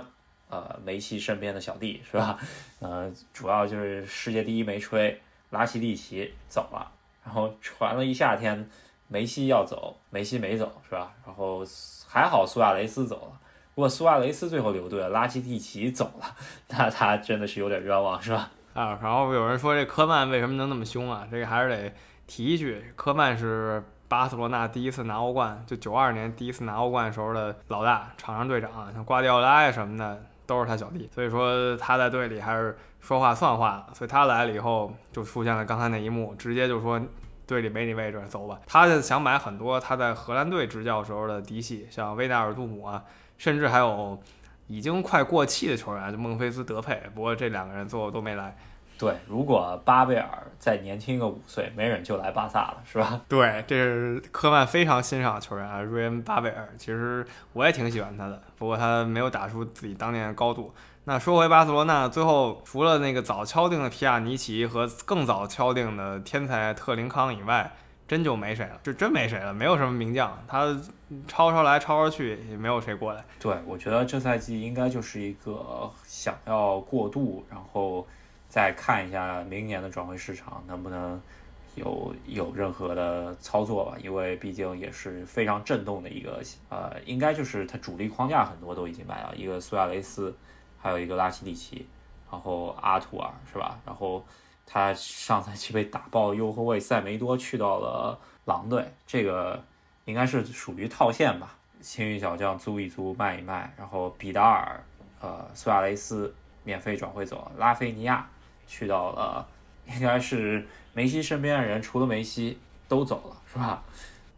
呃，梅西身边的小弟是吧？呃，主要就是世界第一没吹，拉希蒂奇走了，然后传了一夏天，梅西要走，梅西没走是吧？然后还好苏亚雷斯走了，如果苏亚雷斯最后留队了，拉希蒂奇走了，那他真的是有点冤枉是吧？啊，然后有人说这科曼为什么能那么凶啊？这个还是得提一句，科曼是巴塞罗那第一次拿欧冠，就九二年第一次拿欧冠时候的老大，场上队长，像瓜迪奥拉呀什么的都是他小弟，所以说他在队里还是说话算话，所以他来了以后就出现了刚才那一幕，直接就说队里没你位置，走吧。他想买很多他在荷兰队执教时候的嫡系，像维纳尔杜姆啊，甚至还有。已经快过气的球员，就孟菲斯、德佩，不过这两个人最后都没来。对，如果巴贝尔再年轻个五岁，没准就来巴萨了，是吧？对，这是科曼非常欣赏的球员啊，瑞恩·巴贝尔。其实我也挺喜欢他的，不过他没有打出自己当年的高度。那说回巴塞罗那，最后除了那个早敲定的皮亚尼奇和更早敲定的天才特林康以外，真就没谁了，就真没谁了，没有什么名将，他抄抄来抄抄去，也没有谁过来。对，我觉得这赛季应该就是一个想要过渡，然后再看一下明年的转会市场能不能有有任何的操作吧，因为毕竟也是非常震动的一个，呃，应该就是他主力框架很多都已经买了，一个苏亚雷斯，还有一个拉希蒂奇，然后阿图尔是吧？然后。他上赛季被打爆，右后卫塞梅多去到了狼队，这个应该是属于套现吧？青运小将租一租卖一卖，然后比达尔、呃苏亚雷斯免费转会走，拉菲尼亚去到了，应该是梅西身边的人，除了梅西都走了，是吧？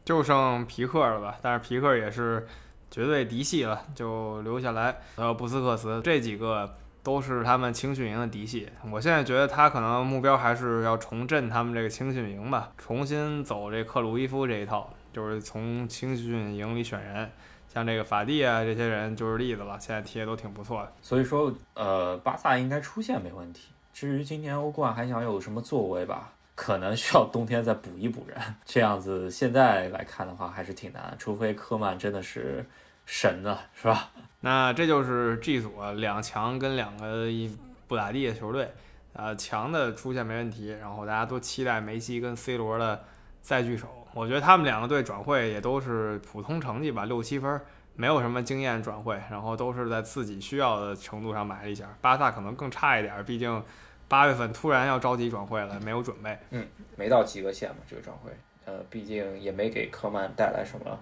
就剩皮克了吧？但是皮克也是绝对嫡系了，就留下来。还有布斯克茨这几个。都是他们青训营的嫡系，我现在觉得他可能目标还是要重振他们这个青训营吧，重新走这克鲁伊夫这一套，就是从青训营里选人，像这个法蒂啊这些人就是例子了，现在踢的都挺不错的。所以说，呃，巴萨应该出线没问题。至于今年欧冠还想有什么作为吧，可能需要冬天再补一补人，这样子现在来看的话还是挺难，除非科曼真的是。神的是吧？那这就是 G 组两强跟两个一不咋地的球队，呃，强的出现没问题，然后大家都期待梅西跟 C 罗的再聚首。我觉得他们两个队转会也都是普通成绩吧，六七分，没有什么经验转会，然后都是在自己需要的程度上买了一下。巴萨可能更差一点，毕竟八月份突然要着急转会了，没有准备。嗯，没到及格线嘛，这个转会，呃，毕竟也没给科曼带来什么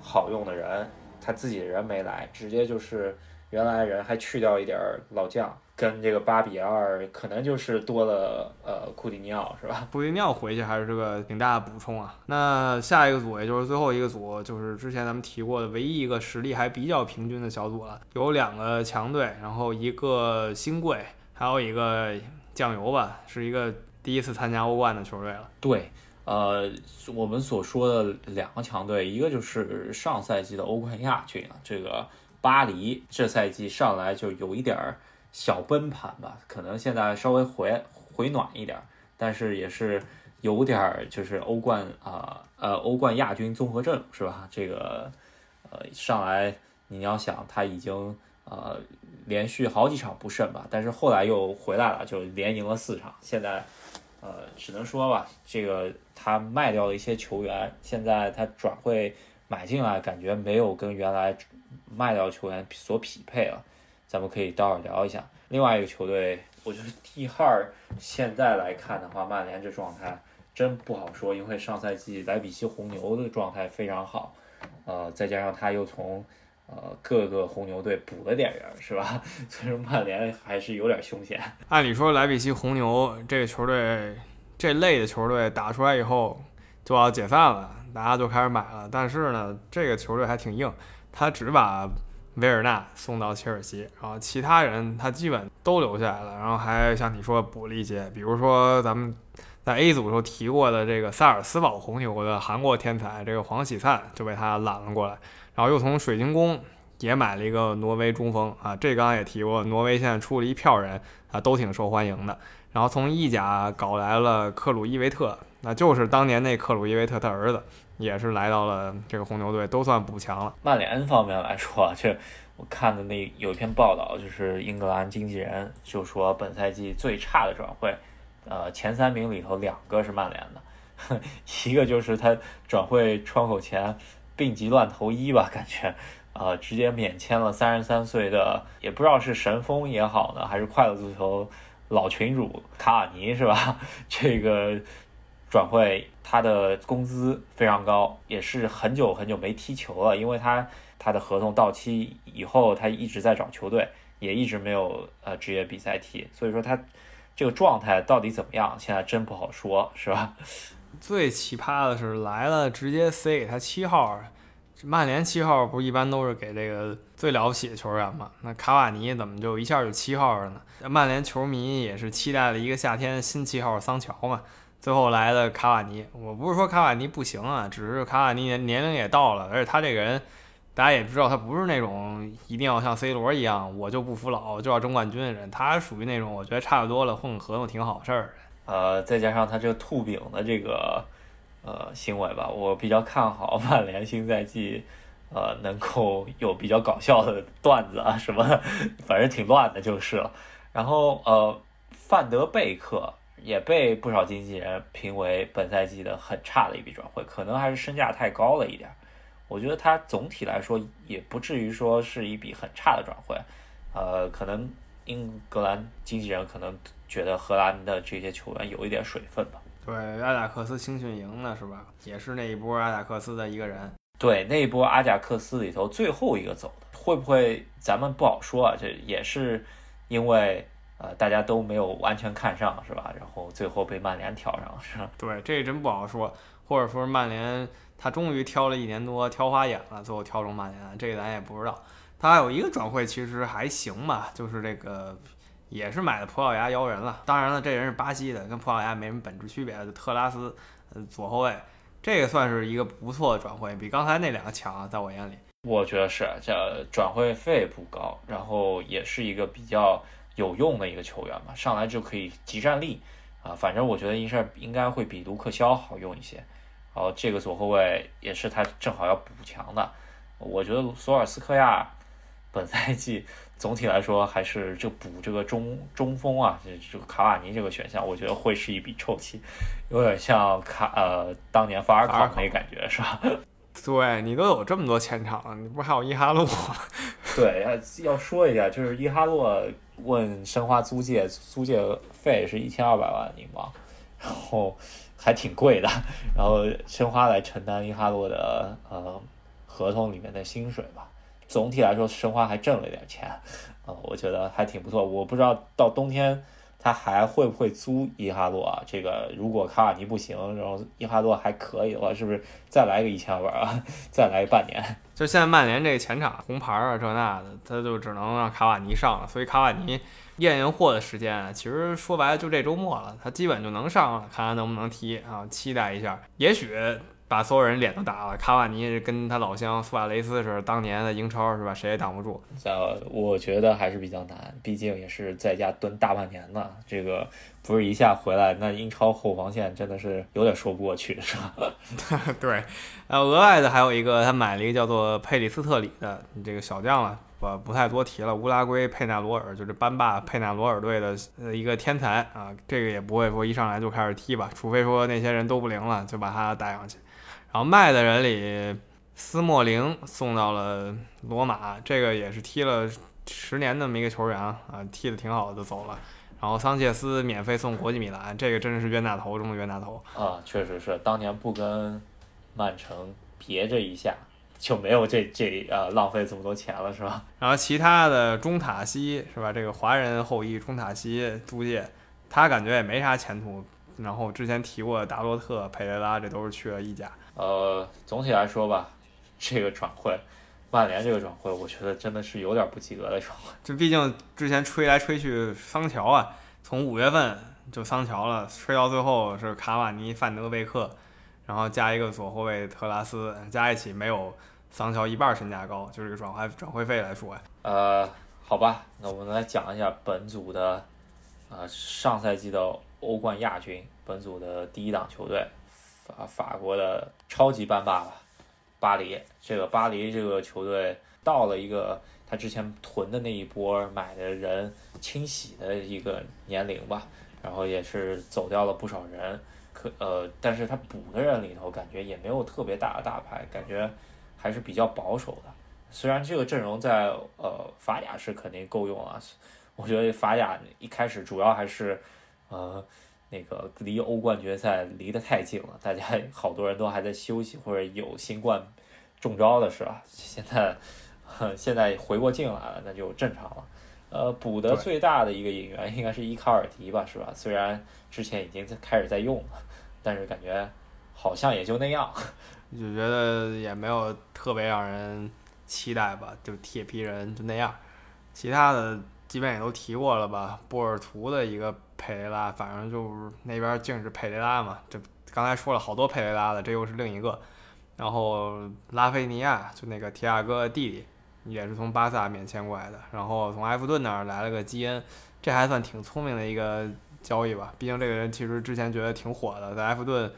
好用的人。他自己的人没来，直接就是原来人还去掉一点老将，跟这个八比二，可能就是多了呃库蒂尼奥是吧？库蒂尼奥回去还是个挺大的补充啊。那下一个组也就是最后一个组，就是之前咱们提过的唯一一个实力还比较平均的小组了，有两个强队，然后一个新贵，还有一个酱油吧，是一个第一次参加欧冠的球队了。对，呃，我们所说的两个强队，一个就是上赛季的欧冠亚军啊，这个巴黎，这赛季上来就有一点儿小崩盘吧，可能现在稍微回回暖一点，但是也是有点儿就是欧冠啊呃欧冠亚军综合症是吧？这个呃上来你要想他已经呃连续好几场不胜吧，但是后来又回来了，就连赢了四场，现在。呃，只能说吧，这个他卖掉了一些球员，现在他转会买进来，感觉没有跟原来卖掉球员所匹配了。咱们可以待会儿聊一下。另外一个球队，我觉得 T 哈尔现在来看的话，曼联这状态真不好说，因为上赛季莱比锡红牛的状态非常好，呃，再加上他又从呃各个红牛队补了点人，是吧？所以说曼联还是有点凶险。按理说莱比锡红牛这个球队这类的球队打出来以后就要解散了，大家就开始买了。但是呢，这个球队还挺硬，他只把维尔纳送到切尔西，然后其他人他基本都留下来了，然后还像你说补了一些，比如说咱们在 A 组时候提过的这个萨尔斯堡红牛的韩国天才这个黄喜灿就被他揽了过来。然后又从水晶宫也买了一个挪威中锋啊，这刚刚也提过，挪威现在出了一票人啊，都挺受欢迎的。然后从意甲搞来了克鲁伊维特，那就是当年那克鲁伊维特他儿子，也是来到了这个红牛队，都算补强了。曼联方面来说，这我看的那有一篇报道，就是英格兰经纪人就说本赛季最差的转会，呃，前三名里头两个是曼联的，一个就是他转会窗口前。病急乱投医吧，感觉，呃，直接免签了三十三岁的，也不知道是神锋也好呢，还是快乐足球老群主卡瓦尼是吧？这个转会他的工资非常高，也是很久很久没踢球了，因为他他的合同到期以后，他一直在找球队，也一直没有呃职业比赛踢，所以说他这个状态到底怎么样，现在真不好说，是吧？最奇葩的是来了，直接塞给他七号。曼联七号不是一般都是给这个最了不起的球员嘛？那卡瓦尼怎么就一下就七号了呢？曼联球迷也是期待了一个夏天新七号桑乔嘛。最后来的卡瓦尼，我不是说卡瓦尼不行啊，只是卡瓦尼年年龄也到了，而且他这个人，大家也知道他不是那种一定要像 C 罗一样，我就不服老就要争冠军的人。他属于那种我觉得差不多了，混个合同挺好事儿。呃，再加上他这个吐饼的这个呃行为吧，我比较看好 曼联新赛季，呃，能够有比较搞笑的段子啊什么，反正挺乱的就是了。然后呃，范德贝克也被不少经纪人评为本赛季的很差的一笔转会，可能还是身价太高了一点。我觉得他总体来说也不至于说是一笔很差的转会，呃，可能英格兰经纪人可能。觉得荷兰的这些球员有一点水分吧？对，阿贾克斯青训营呢，是吧？也是那一波阿贾克斯的一个人。对，那一波阿贾克斯里头最后一个走的，会不会咱们不好说啊？这也是因为呃大家都没有完全看上，是吧？然后最后被曼联挑上了，是吧？对，这真不好说。或者说曼联他终于挑了一年多，挑花眼了，最后挑中曼联，这个咱也不知道。他还有一个转会其实还行吧，就是这个。也是买的葡萄牙妖人了，当然了，这人是巴西的，跟葡萄牙没什么本质区别。特拉斯，呃，左后卫，这个算是一个不错的转会，比刚才那两个强啊，在我眼里。我觉得是，这转会费不高，然后也是一个比较有用的一个球员嘛，上来就可以集战力啊。反正我觉得应该应该会比卢克肖好用一些。然后这个左后卫也是他正好要补强的。我觉得索尔斯克亚本赛季。总体来说，还是就补这个中中锋啊，这这个卡瓦尼这个选项，我觉得会是一笔臭棋，有点像卡呃当年法尔考那感觉是吧？对你都有这么多前场了，你不是还有伊哈洛？对，要要说一下，就是伊哈洛问申花租借，租借费是一千二百万英镑，然后还挺贵的，然后申花来承担伊哈洛的呃合同里面的薪水吧。总体来说，申花还挣了点钱，啊，我觉得还挺不错。我不知道到冬天他还会不会租伊哈洛啊？这个如果卡瓦尼不行，然后伊哈洛还可以的话，是不是再来个一千万啊？再来半年？就现在曼联这个前场红牌啊这那的，他就只能让卡瓦尼上了。所以卡瓦尼验验货的时间，其实说白了就这周末了，他基本就能上了，看看能不能踢啊，期待一下，也许。把所有人脸都打了，卡瓦尼跟他老乡苏亚雷斯是，当年的英超是吧？谁也挡不住。呃，我觉得还是比较难，毕竟也是在家蹲大半年呢。这个不是一下回来，那英超后防线真的是有点说不过去，是吧？对。呃，额外的还有一个，他买了一个叫做佩里斯特里的这个小将了，我不太多提了。乌拉圭佩纳罗尔就是班霸佩纳罗尔队的呃一个天才啊，这个也不会说一上来就开始踢吧，除非说那些人都不灵了，就把他带上去。然后卖的人里，斯莫林送到了罗马，这个也是踢了十年那么一个球员啊，踢得挺好的就走了。然后桑切斯免费送国际米兰，这个真是冤大头中的冤大头啊！确实是，当年不跟曼城别这一下，就没有这这呃浪费这么多钱了，是吧？然后其他的中塔西是吧？这个华人后裔中塔西租借，他感觉也没啥前途。然后之前提过的达洛特、佩雷拉，这都是去了意甲。呃，总体来说吧，这个转会，曼联这个转会，我觉得真的是有点不及格的转会。就毕竟之前吹来吹去桑乔啊，从五月份就桑乔了，吹到最后是卡瓦尼、范德贝克，然后加一个左后卫特拉斯，加一起没有桑乔一半身价高，就是个转会转会费来说呀。呃，好吧，那我们来讲一下本组的，呃，上赛季的欧冠亚军，本组的第一档球队。法法国的超级班霸吧，巴黎。这个巴黎这个球队到了一个他之前囤的那一波买的人清洗的一个年龄吧，然后也是走掉了不少人。可呃，但是他补的人里头感觉也没有特别大的大牌，感觉还是比较保守的。虽然这个阵容在呃法甲是肯定够用啊，我觉得法甲一开始主要还是呃。那个离欧冠决赛离得太近了，大家 好多人都还在休息或者有新冠中招的是吧？现在 现在回过劲来了，那就正常了。呃，补的最大的一个引援应该是伊卡尔迪吧，是吧？虽然之前已经在开始在用了，但是感觉好像也就那样，就觉得也没有特别让人期待吧，就铁皮人就那样。其他的基本也都提过了吧，波尔图的一个。佩雷拉，反正就是那边净是佩雷拉嘛，这刚才说了好多佩雷拉的，这又是另一个。然后拉菲尼亚就那个提亚哥弟弟，也是从巴萨免签过来的。然后从埃弗顿那儿来了个基恩，这还算挺聪明的一个交易吧。毕竟这个人其实之前觉得挺火的，在埃弗顿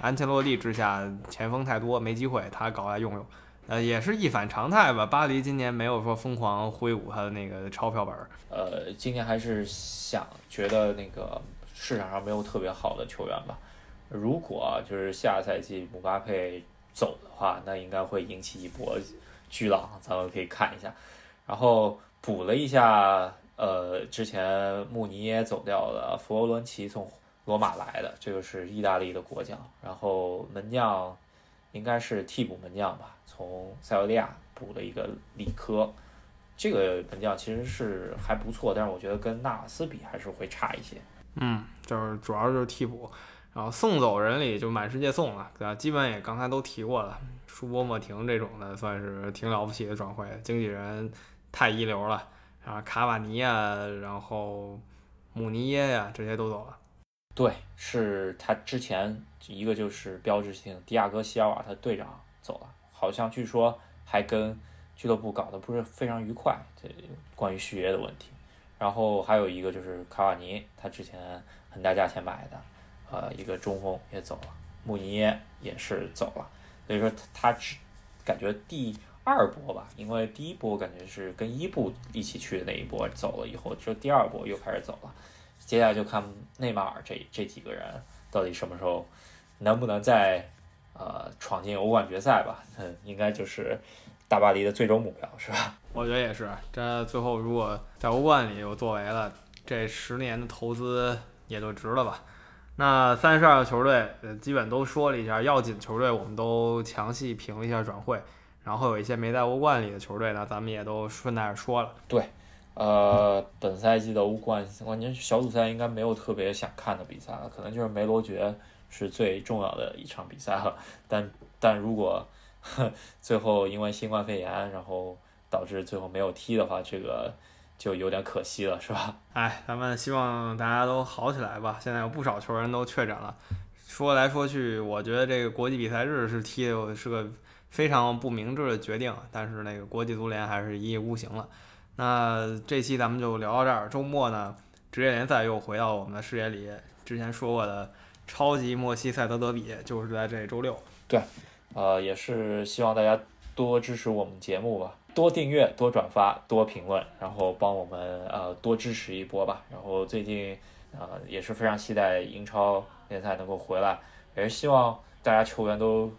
安切洛蒂之下前锋太多没机会，他搞来用用。呃，也是一反常态吧。巴黎今年没有说疯狂挥舞他的那个钞票本儿。呃，今年还是想觉得那个市场上没有特别好的球员吧。如果就是下赛季姆巴佩走的话，那应该会引起一波巨浪，咱们可以看一下。然后补了一下，呃，之前穆尼耶走掉了，弗罗伦齐从罗马来的，这个是意大利的国脚。然后门将应该是替补门将吧。从塞维利亚补了一个理科，这个门将其实是还不错，但是我觉得跟纳瓦斯比还是会差一些。嗯，就是主要就是替补，然后送走人里就满世界送了，对吧？基本也刚才都提过了，舒波莫廷这种的算是挺了不起的转会，经纪人太一流了，然后卡瓦尼呀，然后姆尼耶呀，这些都走了。对，是他之前一个就是标志性迪亚哥席尔瓦他队长走了。好像据说还跟俱乐部搞得不是非常愉快，这关于续约的问题。然后还有一个就是卡瓦尼，他之前很大价钱买的，呃，一个中锋也走了，穆尼耶也是走了。所以说他只感觉第二波吧，因为第一波感觉是跟伊布一起去的那一波走了以后，就第二波又开始走了。接下来就看内马尔这这几个人到底什么时候能不能在。呃，闯进欧冠决赛吧，嗯，应该就是大巴黎的最终目标，是吧？我觉得也是。这最后如果在欧冠里有作为了，这十年的投资也就值了吧。那三十二个球队，呃，基本都说了一下要紧球队，我们都详细评了一下转会。然后有一些没在欧冠里的球队呢，咱们也都顺带着说了。对，呃，本赛季的欧冠完全小组赛应该没有特别想看的比赛了，可能就是梅罗爵是最重要的一场比赛了。但但如果 最后因为新冠肺炎，然后导致最后没有踢的话，这个就有点可惜了，是吧？哎，咱们希望大家都好起来吧。现在有不少球员都确诊了，说来说去，我觉得这个国际比赛日是踢的是个非常不明智的决定，但是那个国际足联还是一意孤行了。那这期咱们就聊到这儿。周末呢，职业联赛又回到我们的视野里。之前说过的超级莫西塞德德比就是在这周六。对，呃，也是希望大家多支持我们节目吧，多订阅、多转发、多评论，然后帮我们呃多支持一波吧。然后最近呃也是非常期待英超联赛能够回来，也是希望大家球员都。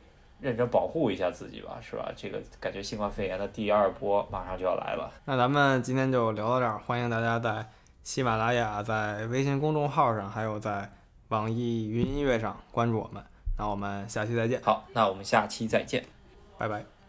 认真保护一下自己吧，是吧？这个感觉新冠肺炎的第二波马上就要来了。那咱们今天就聊到这儿，欢迎大家在喜马拉雅、在微信公众号上，还有在网易云音乐上关注我们。那我们下期再见。好，那我们下期再见，拜拜。